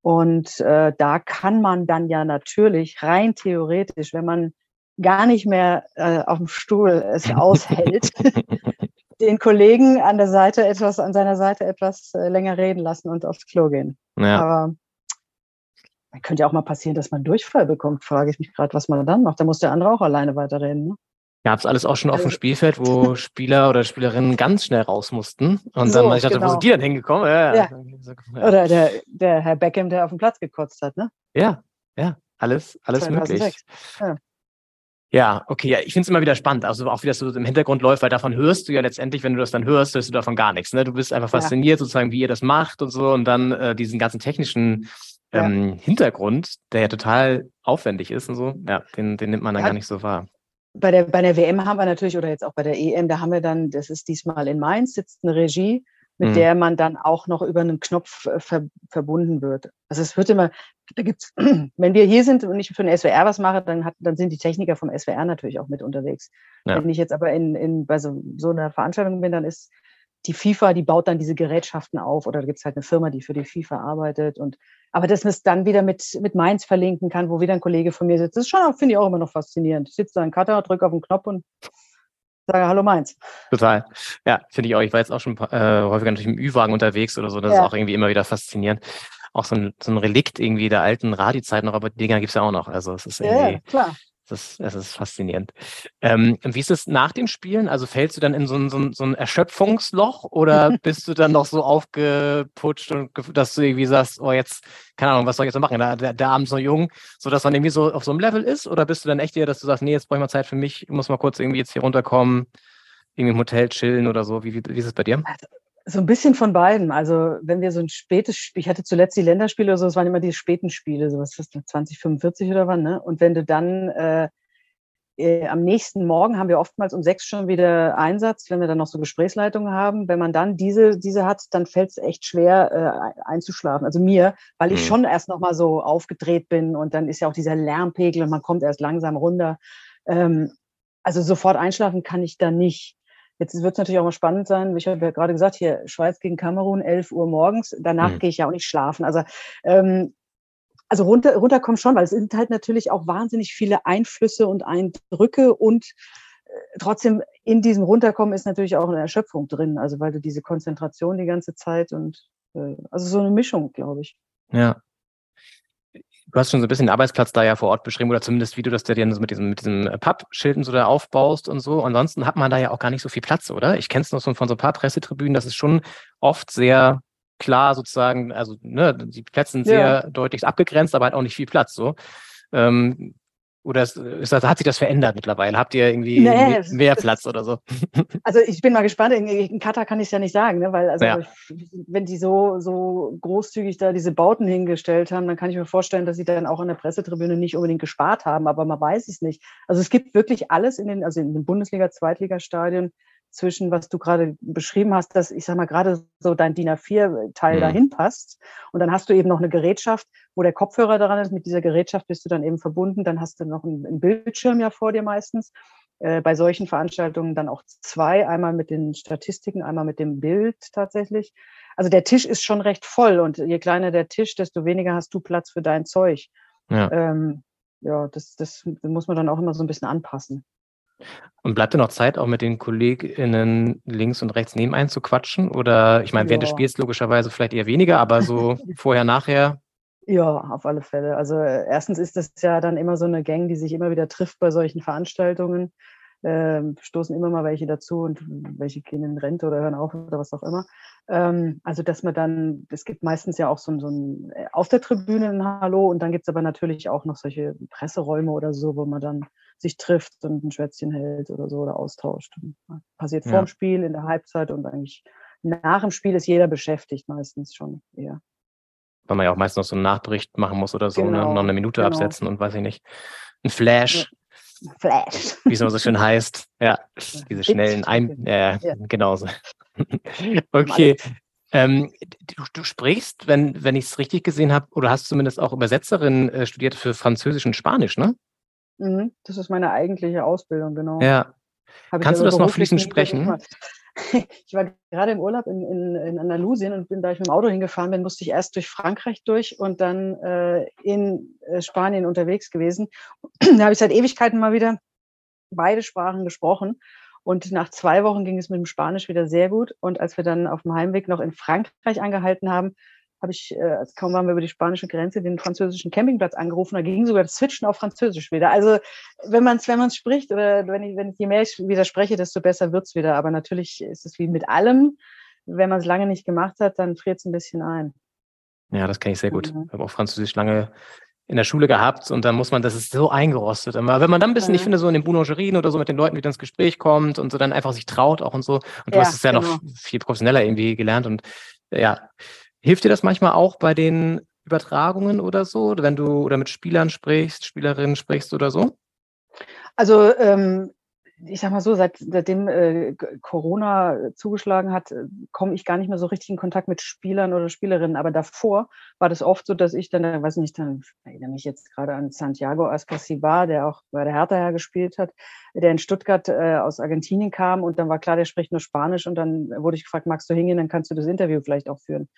Und äh, da kann man dann ja natürlich rein theoretisch, wenn man gar nicht mehr äh, auf dem Stuhl es aushält, den Kollegen an der Seite etwas, an seiner Seite etwas äh, länger reden lassen und aufs Klo gehen. Ja. Aber dann könnte ja auch mal passieren, dass man Durchfall bekommt, frage ich mich gerade, was man dann macht. Da muss der andere auch alleine weiterreden. Ne? Gab es alles auch schon auf dem also Spielfeld, wo Spieler oder Spielerinnen ganz schnell raus mussten und so, dann ich dachte, genau. wo sind die denn hingekommen? Ja, ja. ja. Oder der, der Herr Beckham, der auf dem Platz gekotzt hat, ne? Ja, ja, alles, alles möglich. Ja. Okay, ja, ich finde es immer wieder spannend, also auch wie das so im Hintergrund läuft, weil davon hörst du ja letztendlich, wenn du das dann hörst, hörst du davon gar nichts. Ne? Du bist einfach fasziniert, ja. sozusagen, wie ihr das macht und so und dann äh, diesen ganzen technischen ähm, ja. Hintergrund, der ja total aufwendig ist und so, ja, den, den nimmt man dann ja. gar nicht so wahr. Bei der, bei der WM haben wir natürlich, oder jetzt auch bei der EM, da haben wir dann, das ist diesmal in Mainz, sitzt eine Regie, mit mhm. der man dann auch noch über einen Knopf äh, ver verbunden wird. Also es wird immer, da gibt's, wenn wir hier sind und ich für den SWR was mache, dann, hat, dann sind die Techniker vom SWR natürlich auch mit unterwegs. Ja. Wenn ich jetzt aber in, in bei so, so einer Veranstaltung bin, dann ist die FIFA, die baut dann diese Gerätschaften auf oder da gibt es halt eine Firma, die für die FIFA arbeitet und aber dass man es dann wieder mit, mit Mainz verlinken kann, wo wieder ein Kollege von mir sitzt, das ist schon, finde ich auch immer noch faszinierend. Ich sitze da in Katar, drücke auf den Knopf und sage Hallo Mainz. Total. Ja, finde ich auch. Ich war jetzt auch schon äh, häufiger natürlich im Ü-Wagen unterwegs oder so. Das ja. ist auch irgendwie immer wieder faszinierend. Auch so ein, so ein Relikt irgendwie der alten Radi-Zeit noch, aber die Dinger gibt es ja auch noch. Also es ist irgendwie. Ja, klar. Das, das ist faszinierend. Ähm, wie ist es nach dem Spielen? Also fällst du dann in so ein, so ein, so ein Erschöpfungsloch oder bist du dann noch so aufgeputscht und dass du irgendwie sagst, oh jetzt, keine Ahnung, was soll ich jetzt noch machen? Der, der, der Abend ist noch jung, so dass man irgendwie so auf so einem Level ist? Oder bist du dann echt eher, dass du sagst, nee, jetzt brauche ich mal Zeit für mich, ich muss mal kurz irgendwie jetzt hier runterkommen, irgendwie im Hotel chillen oder so? Wie, wie, wie ist es bei dir? So ein bisschen von beiden. Also wenn wir so ein spätes Spiel, ich hatte zuletzt die Länderspiele oder so, es waren immer die späten Spiele, so was ist das, 2045 oder wann, ne? Und wenn du dann äh, äh, am nächsten Morgen haben wir oftmals um sechs schon wieder Einsatz, wenn wir dann noch so Gesprächsleitungen haben. Wenn man dann diese, diese hat, dann fällt es echt schwer äh, einzuschlafen. Also mir, weil ich mhm. schon erst noch mal so aufgedreht bin und dann ist ja auch dieser Lärmpegel und man kommt erst langsam runter. Ähm, also sofort einschlafen kann ich da nicht. Jetzt wird es natürlich auch mal spannend sein. Ich habe ja gerade gesagt, hier Schweiz gegen Kamerun, 11 Uhr morgens. Danach mhm. gehe ich ja auch nicht schlafen. Also, ähm, also runter, runterkommen schon, weil es sind halt natürlich auch wahnsinnig viele Einflüsse und Eindrücke und äh, trotzdem in diesem Runterkommen ist natürlich auch eine Erschöpfung drin. Also weil du diese Konzentration die ganze Zeit und äh, also so eine Mischung, glaube ich. Ja. Du hast schon so ein bisschen den Arbeitsplatz da ja vor Ort beschrieben oder zumindest wie du das dir so mit diesem, mit diesem Pappschilden so da aufbaust und so. Ansonsten hat man da ja auch gar nicht so viel Platz, oder? Ich kenne es noch so von so ein paar Pressetribünen, das ist schon oft sehr klar sozusagen, also ne, die Plätze sind sehr ja. deutlich abgegrenzt, aber halt auch nicht viel Platz so. Ähm, oder ist, ist das, hat sich das verändert mittlerweile? Habt ihr irgendwie nee, mehr Platz oder so? Also ich bin mal gespannt. In, in Katar kann ich es ja nicht sagen, ne? weil also ja. wenn die so, so großzügig da diese Bauten hingestellt haben, dann kann ich mir vorstellen, dass sie dann auch an der Pressetribüne nicht unbedingt gespart haben, aber man weiß es nicht. Also es gibt wirklich alles in den, also in den Bundesliga, Zweitligastadien zwischen, was du gerade beschrieben hast, dass ich sag mal gerade so dein DIN A4-Teil mhm. dahin passt. Und dann hast du eben noch eine Gerätschaft, wo der Kopfhörer daran ist. Mit dieser Gerätschaft bist du dann eben verbunden. Dann hast du noch einen, einen Bildschirm ja vor dir meistens. Äh, bei solchen Veranstaltungen dann auch zwei, einmal mit den Statistiken, einmal mit dem Bild tatsächlich. Also der Tisch ist schon recht voll und je kleiner der Tisch, desto weniger hast du Platz für dein Zeug. Ja, ähm, ja das, das muss man dann auch immer so ein bisschen anpassen. Und bleibt dir noch Zeit, auch mit den KollegInnen links und rechts nebenein zu quatschen? Oder ich meine, während des Spiels logischerweise vielleicht eher weniger, aber so vorher, nachher? Ja, auf alle Fälle. Also erstens ist das ja dann immer so eine Gang, die sich immer wieder trifft bei solchen Veranstaltungen. ähm, stoßen immer mal welche dazu und welche gehen in Rente oder hören auf oder was auch immer. Ähm, also dass man dann, es gibt meistens ja auch so, so ein äh, auf der Tribüne ein Hallo und dann gibt es aber natürlich auch noch solche Presseräume oder so, wo man dann sich trifft und ein Schwätzchen hält oder so oder austauscht. Passiert vor Ja. dem Spiel, in der Halbzeit und eigentlich nach dem Spiel ist jeder beschäftigt meistens schon eher. Weil man ja auch meist noch so einen Nachbericht machen muss oder so, ne? Genau, noch eine Minute genau. absetzen und weiß ich nicht. Ein Flash, Flash. wie es immer so schön heißt. Ja, diese schnellen Ein... Ja, Ja. genau so. okay. Ähm, du, du sprichst, wenn, wenn ich es richtig gesehen habe, oder hast zumindest auch Übersetzerin äh, studiert für Französisch und Spanisch, ne? Mhm, das ist meine eigentliche Ausbildung, genau. Ja. Hab Kannst du das noch fließend sprechen? Ich war gerade im Urlaub in, in, in Andalusien und bin, da ich mit dem Auto hingefahren bin, musste ich erst durch Frankreich durch und dann äh, in äh, Spanien unterwegs gewesen. da habe ich seit Ewigkeiten mal wieder beide Sprachen gesprochen. Und nach zwei Wochen ging es mit dem Spanisch wieder sehr gut. Und als wir dann auf dem Heimweg noch in Frankreich angehalten haben, habe ich, äh, als kaum waren wir über die spanische Grenze, den französischen Campingplatz angerufen. Da ging sogar das Switchen auf Französisch wieder. Also wenn man es wenn man's spricht oder wenn ich, wenn ich je mehr ich wieder spreche, desto besser wird's wieder. Aber natürlich ist es wie mit allem. Wenn man es lange nicht gemacht hat, dann friert es ein bisschen ein. Ja, das kenne ich sehr gut. Mhm. Ich habe auch Französisch lange in der Schule gehabt und dann muss man, das ist so eingerostet. Aber wenn man dann ein bisschen, ich Mhm. finde, so in den Boulangerien oder so mit den Leuten wieder ins Gespräch kommt und so dann einfach sich traut auch und so. Und du Ja, hast es ja noch genau. viel professioneller irgendwie gelernt und äh, ja. Hilft dir das manchmal auch bei den Übertragungen oder so, wenn du oder mit Spielern sprichst, Spielerinnen sprichst oder so? Also ähm, ich sag mal so, seit, seitdem äh, Corona zugeschlagen hat, äh, komme ich gar nicht mehr so richtig in Kontakt mit Spielern oder Spielerinnen. Aber davor war das oft so, dass ich dann, äh, weiß nicht, dann erinnere mich jetzt gerade an Santiago Ascasibar, der auch bei der Hertha ja gespielt hat, der in Stuttgart äh, aus Argentinien kam und dann war klar, der spricht nur Spanisch und dann wurde ich gefragt, magst du hingehen, dann kannst du das Interview vielleicht auch führen.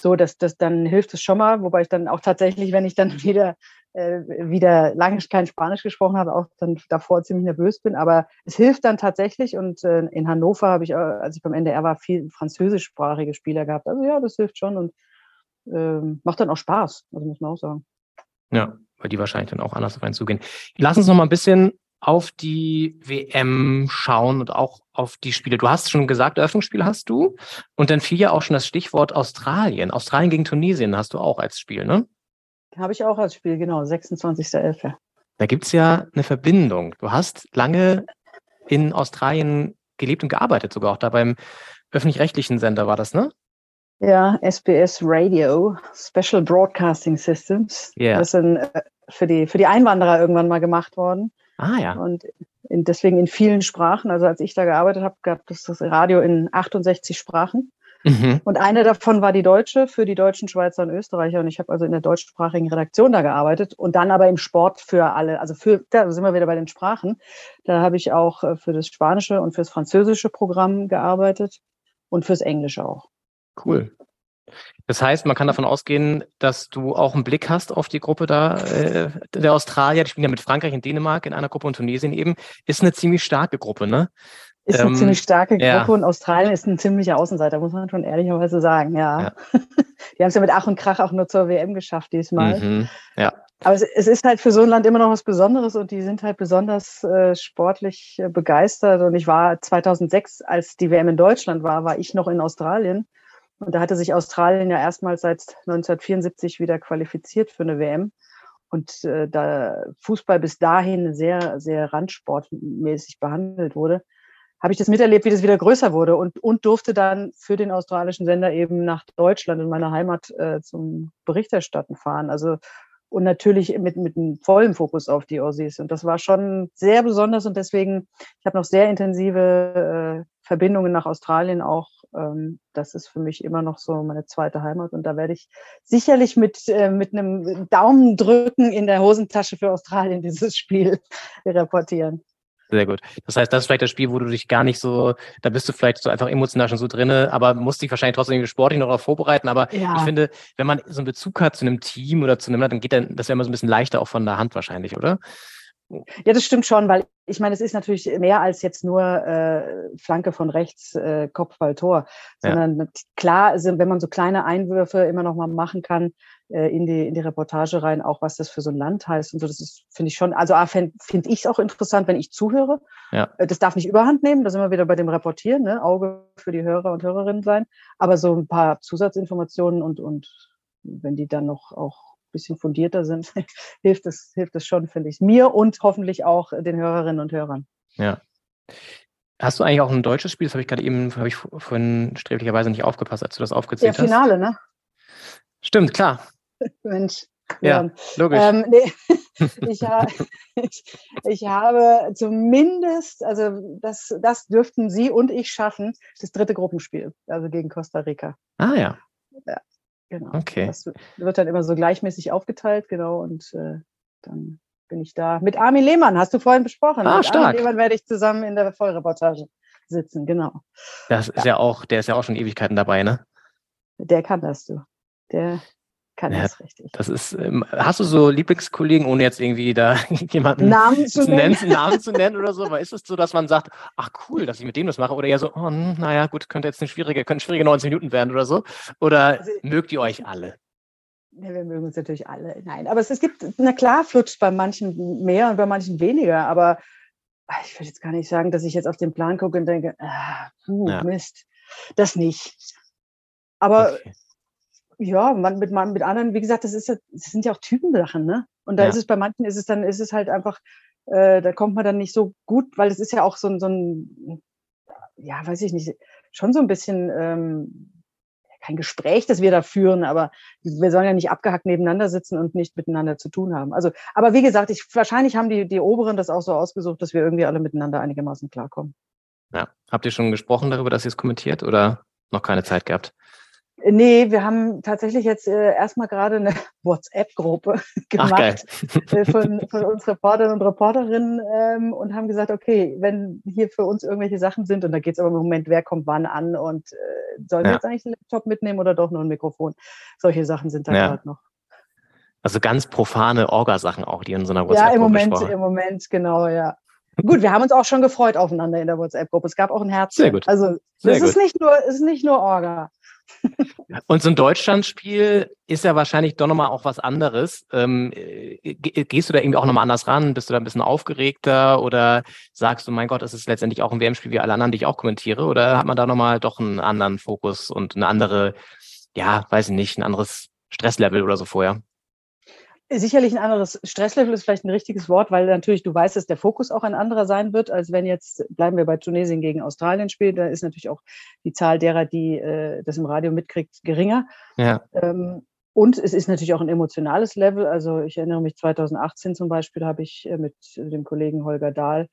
So, dass das dann hilft es schon mal, wobei ich dann auch tatsächlich, wenn ich dann wieder äh, wieder lange kein Spanisch gesprochen habe, auch dann davor ziemlich nervös bin. Aber es hilft dann tatsächlich. Und äh, in Hannover habe ich, äh, als ich beim NDR war, viel französischsprachige Spieler gehabt. Also ja, das hilft schon und ähm, macht dann auch Spaß, also muss man auch sagen. Ja, weil die wahrscheinlich dann auch anders auf einen zugehen. Lass uns noch mal ein bisschen auf die WM schauen und auch auf die Spiele. Du hast schon gesagt, Eröffnungsspiel hast du. Und dann fiel ja auch schon das Stichwort Australien. Australien gegen Tunesien hast du auch als Spiel, ne? Habe ich auch als Spiel, genau, 26.11. Da gibt's ja eine Verbindung. Du hast lange in Australien gelebt und gearbeitet, sogar auch da beim öffentlich-rechtlichen Sender war das, ne? Ja, SBS Radio, Special Broadcasting Systems. Ja. Das sind äh, für die, für die Einwanderer irgendwann mal gemacht worden. Ah ja. Und in, deswegen in vielen Sprachen. Also als ich da gearbeitet habe, gab es das Radio in 68 Sprachen. Mhm. Und eine davon war die deutsche für die deutschen Schweizer und Österreicher. Und ich habe also in der deutschsprachigen Redaktion da gearbeitet und dann aber im Sport für alle. Also für, da sind wir wieder bei den Sprachen. Da habe ich auch äh, für das spanische und fürs französische Programm gearbeitet und fürs Englische auch. Cool. Das heißt, man kann davon ausgehen, dass du auch einen Blick hast auf die Gruppe da, äh, der Australier, die spielen ja mit Frankreich und Dänemark in einer Gruppe und Tunesien eben, ist eine ziemlich starke Gruppe, ne? Ist eine Ähm, ziemlich starke Gruppe ja. und Australien ist ein ziemlicher Außenseiter, muss man schon ehrlicherweise sagen, ja. Ja. Die haben es ja mit Ach und Krach auch nur zur WM geschafft diesmal. Mhm. Ja. Aber es, es ist halt für so ein Land immer noch was Besonderes und die sind halt besonders äh, sportlich äh, begeistert. Und ich war 2006, als die WM in Deutschland war, war ich noch in Australien. Und da hatte sich Australien ja erstmals seit 1974 wieder qualifiziert für eine WM. Und äh, da Fußball bis dahin sehr, sehr randsportmäßig behandelt wurde, habe ich das miterlebt, wie das wieder größer wurde und, und durfte dann für den australischen Sender eben nach Deutschland in meiner Heimat äh, zum Berichterstatten fahren. Also und natürlich mit, mit einem vollen Fokus auf die Aussies. Und das war schon sehr besonders und deswegen, ich habe noch sehr intensive äh, Verbindungen nach Australien auch. Ähm, das ist für mich immer noch so meine zweite Heimat und da werde ich sicherlich mit, äh, mit einem Daumendrücken in der Hosentasche für Australien dieses Spiel reportieren. Sehr gut. Das heißt, das ist vielleicht das Spiel, wo du dich gar nicht so, da bist du vielleicht so einfach emotional schon so drinne, aber musst dich wahrscheinlich trotzdem sportlich noch darauf vorbereiten. Aber Ja. ich finde, wenn man so einen Bezug hat zu einem Team oder zu einem, Land, dann geht dann, das wäre immer so ein bisschen leichter auch von der Hand wahrscheinlich, oder? Ja, das stimmt schon, weil ich meine, es ist natürlich mehr als jetzt nur äh, Flanke von rechts, äh, Kopfball, Tor, sondern ja. klar, also wenn man so kleine Einwürfe immer noch mal machen kann äh, in, die, in die Reportage rein, auch was das für so ein Land heißt und so, das ist, finde ich schon, also finde find ich es auch interessant, wenn ich zuhöre. Ja. Äh, das darf nicht überhand nehmen, da sind wir wieder bei dem Reportieren, ne? Auge für die Hörer und Hörerinnen sein, aber so ein paar Zusatzinformationen und, und wenn die dann noch auch bisschen fundierter sind, hilft es, hilft es schon, finde ich, mir und hoffentlich auch den Hörerinnen und Hörern. Ja. Hast du eigentlich auch ein deutsches Spiel? Das habe ich gerade eben, habe ich vorhin sträflicherweise nicht aufgepasst, als du das aufgezählt hast. Ja, Finale, ne? Stimmt, klar. Mensch. Ja, ja. logisch. Ähm, nee, ich, ha ich, ich, habe zumindest, also das, das dürften Sie und ich schaffen, das dritte Gruppenspiel, also gegen Costa Rica. Ah ja. Ja, Genau. Okay. Das wird dann immer so gleichmäßig aufgeteilt, genau. Und äh, dann bin ich da. Mit Armin Lehmann, hast du vorhin besprochen. Ah, mit stark. Armin Lehmann werde ich zusammen in der Vollreportage sitzen, genau. Das ist ja. ja auch, der ist ja auch schon Ewigkeiten dabei, ne? Der kann das, du. Der, kann ja, das richtig. Das ist, ähm, hast du so Lieblingskollegen, ohne jetzt irgendwie da jemanden Namen zu, zu nennen, Namen zu nennen oder so? Aber ist es so, dass man sagt, ach cool, dass ich mit dem das mache? Oder eher so, oh, hm, naja, gut, könnte jetzt eine schwierige, können schwierige 19 Minuten werden oder so? Oder also, mögt ihr euch alle? Ja, wir mögen uns natürlich alle. Nein, aber es, es gibt, na klar, flutscht bei manchen mehr und bei manchen weniger, aber ich würde jetzt gar nicht sagen, dass ich jetzt auf den Plan gucke und denke, ah, puh, ja. Mist, das nicht. Aber okay ja, man, mit, man, mit anderen, wie gesagt, das, ist ja, das sind ja auch Typensachen, ne? Und da ja. ist es bei manchen, ist es dann, ist es halt einfach, äh, da kommt man dann nicht so gut, weil es ist ja auch so ein, so ein, ja, weiß ich nicht, schon so ein bisschen ähm, kein Gespräch, das wir da führen, aber wir sollen ja nicht abgehackt nebeneinander sitzen und nicht miteinander zu tun haben. Also, aber wie gesagt, ich, wahrscheinlich haben die, die Oberen das auch so ausgesucht, dass wir irgendwie alle miteinander einigermaßen klarkommen. Ja. Habt ihr schon gesprochen darüber, dass ihr es kommentiert oder noch keine Zeit gehabt? Nee, wir haben tatsächlich jetzt äh, erstmal gerade eine WhatsApp-Gruppe gemacht äh, von, von uns Reportern und Reporterinnen ähm, und haben gesagt, okay, wenn hier für uns irgendwelche Sachen sind, und da geht es aber im Moment, wer kommt wann an und äh, sollen wir jetzt eigentlich einen Laptop mitnehmen oder doch nur ein Mikrofon? Solche Sachen sind da ja. gerade noch. Also ganz profane Orgasachen auch, die in so einer WhatsApp-Gruppe Ja, im Moment, im Moment, genau, ja. Gut, wir haben uns auch schon gefreut aufeinander in der WhatsApp-Gruppe. Es gab auch ein Herz. Sehr gut. Also es ist nicht nur, es ist nicht nur Orga. Und so ein Deutschlandspiel ist ja wahrscheinlich doch nochmal auch was anderes. Ähm, gehst du da irgendwie auch nochmal anders ran? Bist du da ein bisschen aufgeregter oder sagst du, mein Gott, es ist letztendlich auch ein WM-Spiel wie alle anderen, die ich auch kommentiere? Oder hat man da nochmal doch einen anderen Fokus und eine andere, ja, weiß ich nicht, ein anderes Stresslevel oder so vorher? Sicherlich ein anderes Stresslevel ist vielleicht ein richtiges Wort, weil natürlich du weißt, dass der Fokus auch ein anderer sein wird, als wenn jetzt, bleiben wir bei Tunesien gegen Australien spielt, da ist natürlich auch die Zahl derer, die äh, das im Radio mitkriegt, geringer. Ja. Ähm, und es ist natürlich auch ein emotionales Level. Also ich erinnere mich 2018 zum Beispiel, habe ich äh, mit dem Kollegen Holger Dahl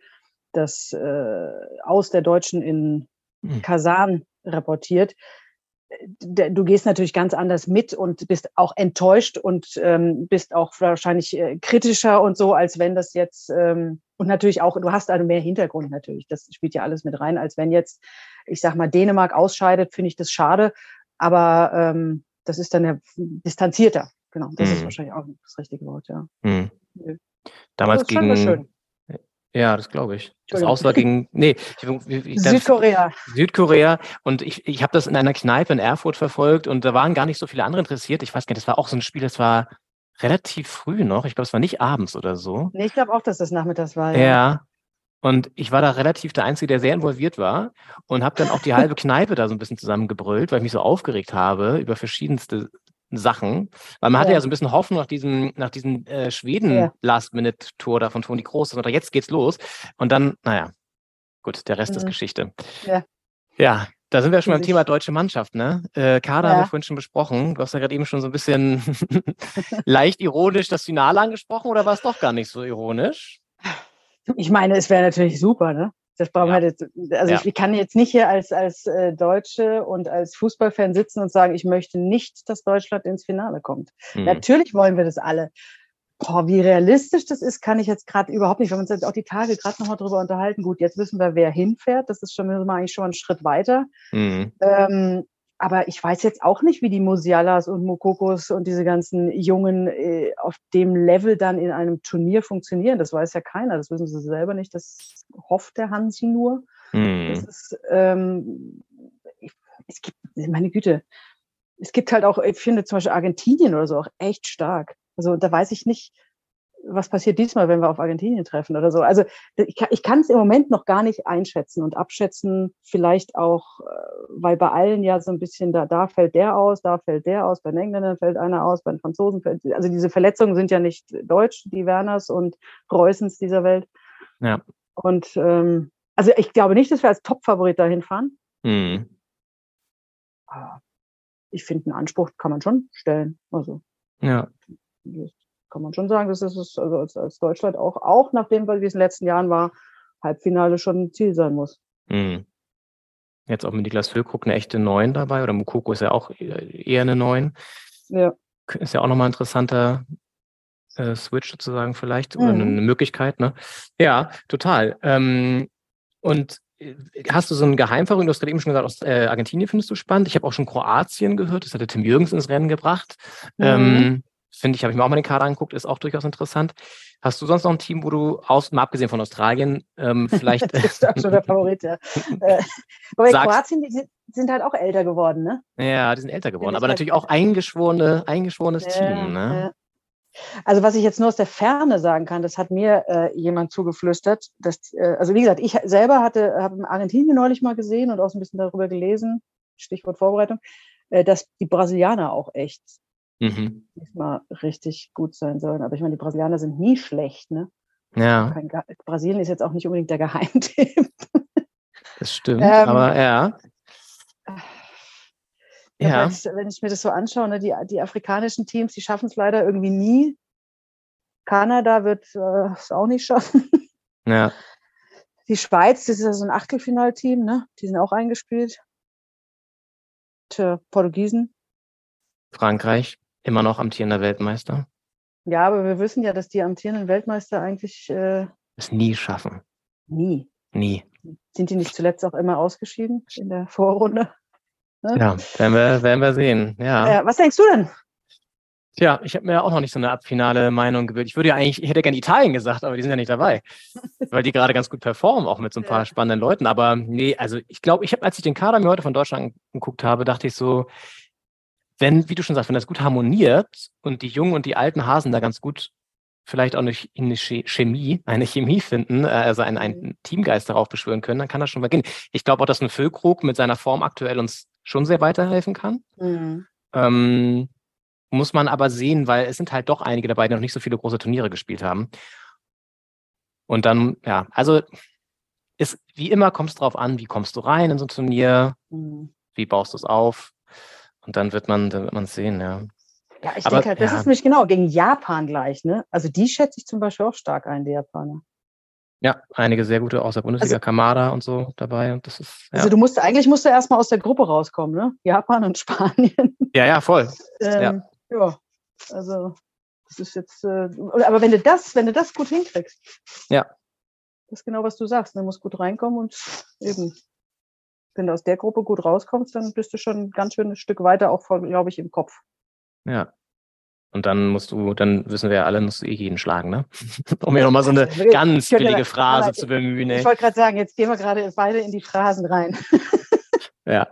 das äh, aus der Deutschen in hm. Kasan reportiert du gehst natürlich ganz anders mit und bist auch enttäuscht und ähm, bist auch wahrscheinlich äh, kritischer und so, als wenn das jetzt ähm, und natürlich auch, du hast also mehr Hintergrund natürlich. Das spielt ja alles mit rein, als wenn jetzt, ich sag mal, Dänemark ausscheidet, finde ich das schade. Aber ähm, das ist dann ja distanzierter. Genau, das mhm. ist wahrscheinlich auch das richtige Wort, ja. Mhm. Damals gegen, ja, das glaube ich. Das aus war gegen, nee, ich, ich, Südkorea. Südkorea. Und ich, ich habe das in einer Kneipe in Erfurt verfolgt und da waren gar nicht so viele andere interessiert. Ich weiß gar nicht, das war auch so ein Spiel, das war relativ früh noch. Ich glaube, es war nicht abends oder so. Nee, ich glaube auch, dass das nachmittags war. Ja. ja. Und ich war da relativ der Einzige, der sehr involviert war und habe dann auch die halbe Kneipe da so ein bisschen zusammengebrüllt, weil ich mich so aufgeregt habe über verschiedenste Sachen. Weil man ja. hatte ja so ein bisschen Hoffnung nach diesem, nach diesem äh, Schweden-Last-Minute-Tour da von Toni Groß. Und jetzt geht's los. Und dann, naja, gut, der Rest mhm. ist Geschichte. Ja. Ja, da sind wir schon beim Thema deutsche Mannschaft, ne? Äh, Kader ja. haben wir vorhin schon besprochen. Du hast ja gerade eben schon so ein bisschen leicht ironisch das Finale angesprochen oder war es doch gar nicht so ironisch? Ich meine, es wäre natürlich super, ne? Das brauchen ja. wir jetzt, also ja. ich kann jetzt nicht hier als, als äh, Deutsche und als Fußballfan sitzen und sagen, ich möchte nicht, dass Deutschland ins Finale kommt. Mhm. Natürlich wollen wir das alle. Boah, wie realistisch das ist, kann ich jetzt gerade überhaupt nicht. Wir haben uns jetzt auch die Tage gerade nochmal drüber unterhalten. Gut, jetzt wissen wir, wer hinfährt. Das ist schon mal eigentlich schon mal ein Schritt weiter. Mhm. Ähm, aber ich weiß jetzt auch nicht, wie die Musialas und Mokokos und diese ganzen Jungen äh, auf dem Level dann in einem Turnier funktionieren. Das weiß ja keiner. Das wissen sie selber nicht. Das hofft der Hansi nur. Mhm. Das ist, ähm, ich, es gibt, meine Güte, es gibt halt auch, ich finde zum Beispiel Argentinien oder so auch echt stark. Also da weiß ich nicht, was passiert diesmal, wenn wir auf Argentinien treffen oder so. Also ich kann, ich kann es im Moment noch gar nicht einschätzen und abschätzen, vielleicht auch, äh, weil bei allen ja so ein bisschen, da, da fällt der aus, da fällt der aus, bei den Engländern fällt einer aus, bei den Franzosen fällt, also diese Verletzungen sind ja nicht deutsch, die Werners und Preußens dieser Welt. Ja. Und ähm, also ich glaube nicht, dass wir als Top-Favorit dahin fahren. Mhm. Ich finde, einen Anspruch kann man schon stellen. Also Ja. Das kann man schon sagen, dass es also als, als Deutschland auch, auch nachdem, wie es in den letzten Jahren war, Halbfinale schon ein Ziel sein muss. Mhm. Jetzt auch mit Niklas Füllkrug eine echte Neun dabei, oder Mukoko ist ja auch eher eine Neun. Ja. Ist ja auch nochmal ein interessanter äh, Switch sozusagen vielleicht, oder Mhm. eine Möglichkeit, ne? Ja, total. Ähm, und äh, hast du so einen Geheimfavorit? Du hast gerade eben schon gesagt, aus äh, Argentinien findest du spannend. Ich habe auch schon Kroatien gehört, das hatte Tim Jürgens ins Rennen gebracht. Mhm. Ähm, Finde ich, habe ich mir auch mal den Kader angeguckt, ist auch durchaus interessant. Hast du sonst noch ein Team, wo du, aus, mal abgesehen von Australien, ähm, vielleicht. das ist auch schon der Favorit, ja. Äh, Wobei Kroatien, die sind, sind halt auch älter geworden, ne? ja, die sind älter geworden, aber halt- natürlich auch eingeschworene, eingeschworenes Ja, Team, ne? ja. Also was ich jetzt nur aus der Ferne sagen kann, das hat mir äh, jemand zugeflüstert. Dass, äh, also wie gesagt, ich selber hatte, habe in Argentinien neulich mal gesehen und auch so ein bisschen darüber gelesen, Stichwort Vorbereitung, äh, dass die Brasilianer auch echt Mhm. diesmal richtig gut sein sollen. Aber ich meine, die Brasilianer sind nie schlecht, ne? Ja, Brasilien ist jetzt auch nicht unbedingt der Geheimtipp. das stimmt, Ähm, aber ja. Ja. Ja, Wenn, ich, wenn ich mir das so anschaue, ne, die, die afrikanischen Teams, die schaffen es leider irgendwie nie. Kanada wird äh, es auch nicht schaffen. ja. Die Schweiz, das ist ja so ein Achtelfinalteam, ne? Die sind auch eingespielt. Tja, Portugiesen. Frankreich, immer noch amtierender Weltmeister. Ja, aber wir wissen ja, dass die amtierenden Weltmeister eigentlich äh, Es nie schaffen. nie. Nie. Sind die nicht zuletzt auch immer ausgeschieden in der Vorrunde? Ne? Ja, werden wir, werden wir sehen. Ja. Äh, was denkst du denn? Tja, ich habe mir auch noch nicht so eine abfinale Meinung gebildet. Ich würde ja eigentlich, ich hätte gerne Italien gesagt, aber die sind ja nicht dabei. weil die gerade ganz gut performen, auch mit so ein paar Ja. spannenden Leuten. Aber nee, also ich glaube, ich habe, als ich den Kader mir heute von Deutschland angeguckt habe, dachte ich so, wenn, wie du schon sagst, wenn das gut harmoniert und die jungen und die alten Hasen da ganz gut vielleicht auch eine, Ch- eine Che- Chemie, eine Chemie finden, äh, also einen, einen Teamgeist darauf beschwören können, dann kann das schon mal gehen. Ich glaube auch, dass ein Füllkrug mit seiner Form aktuell uns schon sehr weiterhelfen kann. Mhm. Ähm, muss man aber sehen, weil es sind halt doch einige dabei, die noch nicht so viele große Turniere gespielt haben. Und dann, ja, also ist, wie immer kommt es drauf an, wie kommst du rein in so ein Turnier, Mhm. wie baust du es auf und dann wird man, dann wird man es sehen, ja. Ja, ich Aber, denke halt, das ja. ist nämlich genau gegen Japan gleich, ne? Also die schätze ich zum Beispiel auch stark ein, die Japaner. Ja, einige sehr gute aus der Bundesliga, Also- Kamada und so dabei und das ist, ja, Also du musst eigentlich musst du erstmal aus der Gruppe rauskommen, ne? Japan und Spanien. ja, ja, voll. Ähm, ja. Also das ist jetzt, äh, aber wenn du das, wenn du das gut hinkriegst, Ja. das ist genau, was du sagst. Du musst gut reinkommen und eben, wenn du aus der Gruppe gut rauskommst, dann bist du schon ein ganz schönes Stück weiter, auch glaube ich, im Kopf. Ja. Und dann musst du, dann wissen wir ja alle, musst du eh jeden schlagen, ne? um hier nochmal so eine ganz billige Phrase zu bemühen. ey. Ich wollte gerade sagen, jetzt gehen wir gerade beide in die Phrasen rein. Ja,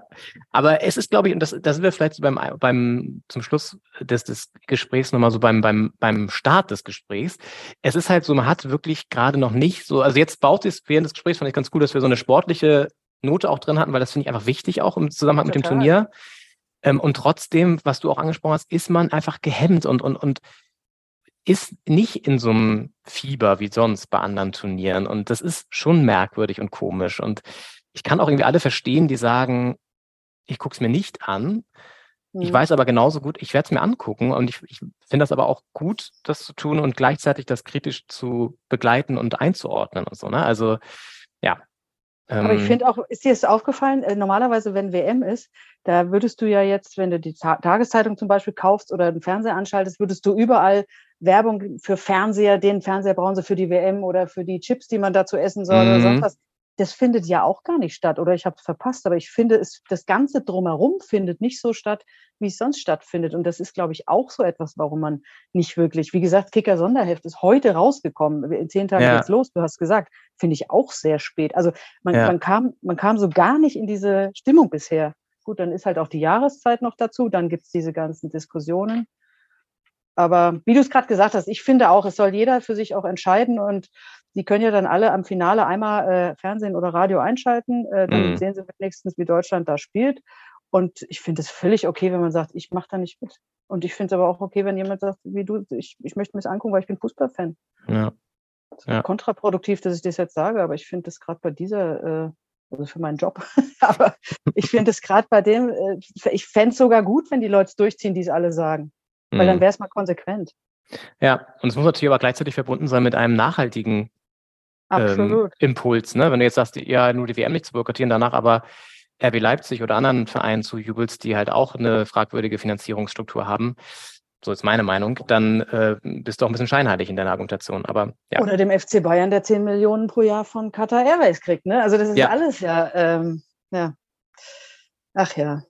aber es ist, glaube ich, und das, da sind wir vielleicht so beim, beim zum Schluss des, des Gesprächs nochmal so beim, beim, beim Start des Gesprächs. Es ist halt so, man hat wirklich gerade noch nicht so, also jetzt baut es während des Gesprächs, fand ich ganz cool, dass wir so eine sportliche Note auch drin hatten, weil das finde ich einfach wichtig auch im Zusammenhang mit dem Total. Turnier. Ähm, und trotzdem, was du auch angesprochen hast, ist man einfach gehemmt und, und, und ist nicht in so einem Fieber wie sonst bei anderen Turnieren. Und das ist schon merkwürdig und komisch. Und ich kann auch irgendwie alle verstehen, die sagen, ich gucke es mir nicht an. Ich Mhm. weiß aber genauso gut, ich werde es mir angucken und ich, ich finde das aber auch gut, das zu tun und gleichzeitig das kritisch zu begleiten und einzuordnen und so. Ne? Also ja. Aber ich Ähm, finde auch, ist dir das aufgefallen, äh, normalerweise, wenn WM ist, da würdest du ja jetzt, wenn du die Ta Tageszeitung zum Beispiel kaufst oder den Fernseher anschaltest, würdest du überall Werbung für Fernseher, den Fernseher brauchen sie für die WM oder für die Chips, die man dazu essen soll oder Mhm. sonst was. Das findet ja auch gar nicht statt oder ich habe es verpasst, aber ich finde, es, das Ganze drumherum findet nicht so statt, wie es sonst stattfindet. Und das ist, glaube ich, auch so etwas, warum man nicht wirklich, wie gesagt, Kicker Sonderheft ist heute rausgekommen, in zehn Tagen Ja. geht's los, du hast gesagt, finde ich auch sehr spät. Also man, Ja. man, kam, man kam so gar nicht in diese Stimmung bisher. Gut, dann ist halt auch die Jahreszeit noch dazu, dann gibt's diese ganzen Diskussionen. Aber wie du es gerade gesagt hast, ich finde auch, es soll jeder für sich auch entscheiden und die können ja dann alle am Finale einmal äh, Fernsehen oder Radio einschalten. Äh, dann Mhm. sehen sie wenigstens, wie Deutschland da spielt. Und ich finde es völlig okay, wenn man sagt, ich mache da nicht mit. Und ich finde es aber auch okay, wenn jemand sagt, wie du, ich, ich möchte mir das angucken, weil ich bin Fußballfan. Ja. Ja. Kontraproduktiv, dass ich das jetzt sage, aber ich finde das gerade bei dieser, äh, also für meinen Job, aber ich finde es gerade bei dem, äh, ich fände es sogar gut, wenn die Leute es durchziehen, die es alle sagen. Weil dann Mhm. wäre es mal konsequent. Ja, und es muss natürlich aber gleichzeitig verbunden sein mit einem nachhaltigen ähm. Impuls. Ne? Wenn du jetzt sagst, ja, nur die WM nicht zu boykottieren, danach aber RB Leipzig oder anderen Vereinen zujubelst, die halt auch eine fragwürdige Finanzierungsstruktur haben, so ist meine Meinung, dann äh, bist du auch ein bisschen scheinheilig in deiner Argumentation. Aber ja, Oder dem FC Bayern, der 10 Millionen pro Jahr von Qatar Airways kriegt. Ne? Also das ist Ja. alles ja, ähm, ja. Ach ja,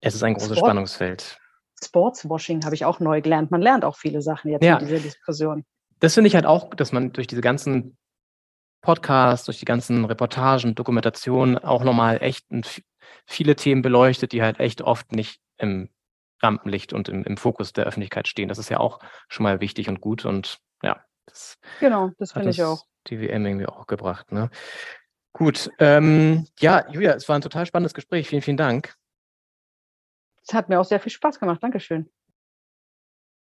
es ist ein großes Sport- Spannungsfeld. Sportswashing habe ich auch neu gelernt. Man lernt auch viele Sachen jetzt Ja. in dieser Diskussion. Das finde ich halt auch, dass man durch diese ganzen Podcasts, durch die ganzen Reportagen, Dokumentationen auch nochmal echt viele Themen beleuchtet, die halt echt oft nicht im Rampenlicht und im, im Fokus der Öffentlichkeit stehen. Das ist ja auch schon mal wichtig und gut und ja, das Genau, das finde ich auch. die WM irgendwie auch gebracht. Ne? Gut, ähm, ja, Julia, es war ein total spannendes Gespräch. Vielen, vielen Dank. Es hat mir auch sehr viel Spaß gemacht. Dankeschön.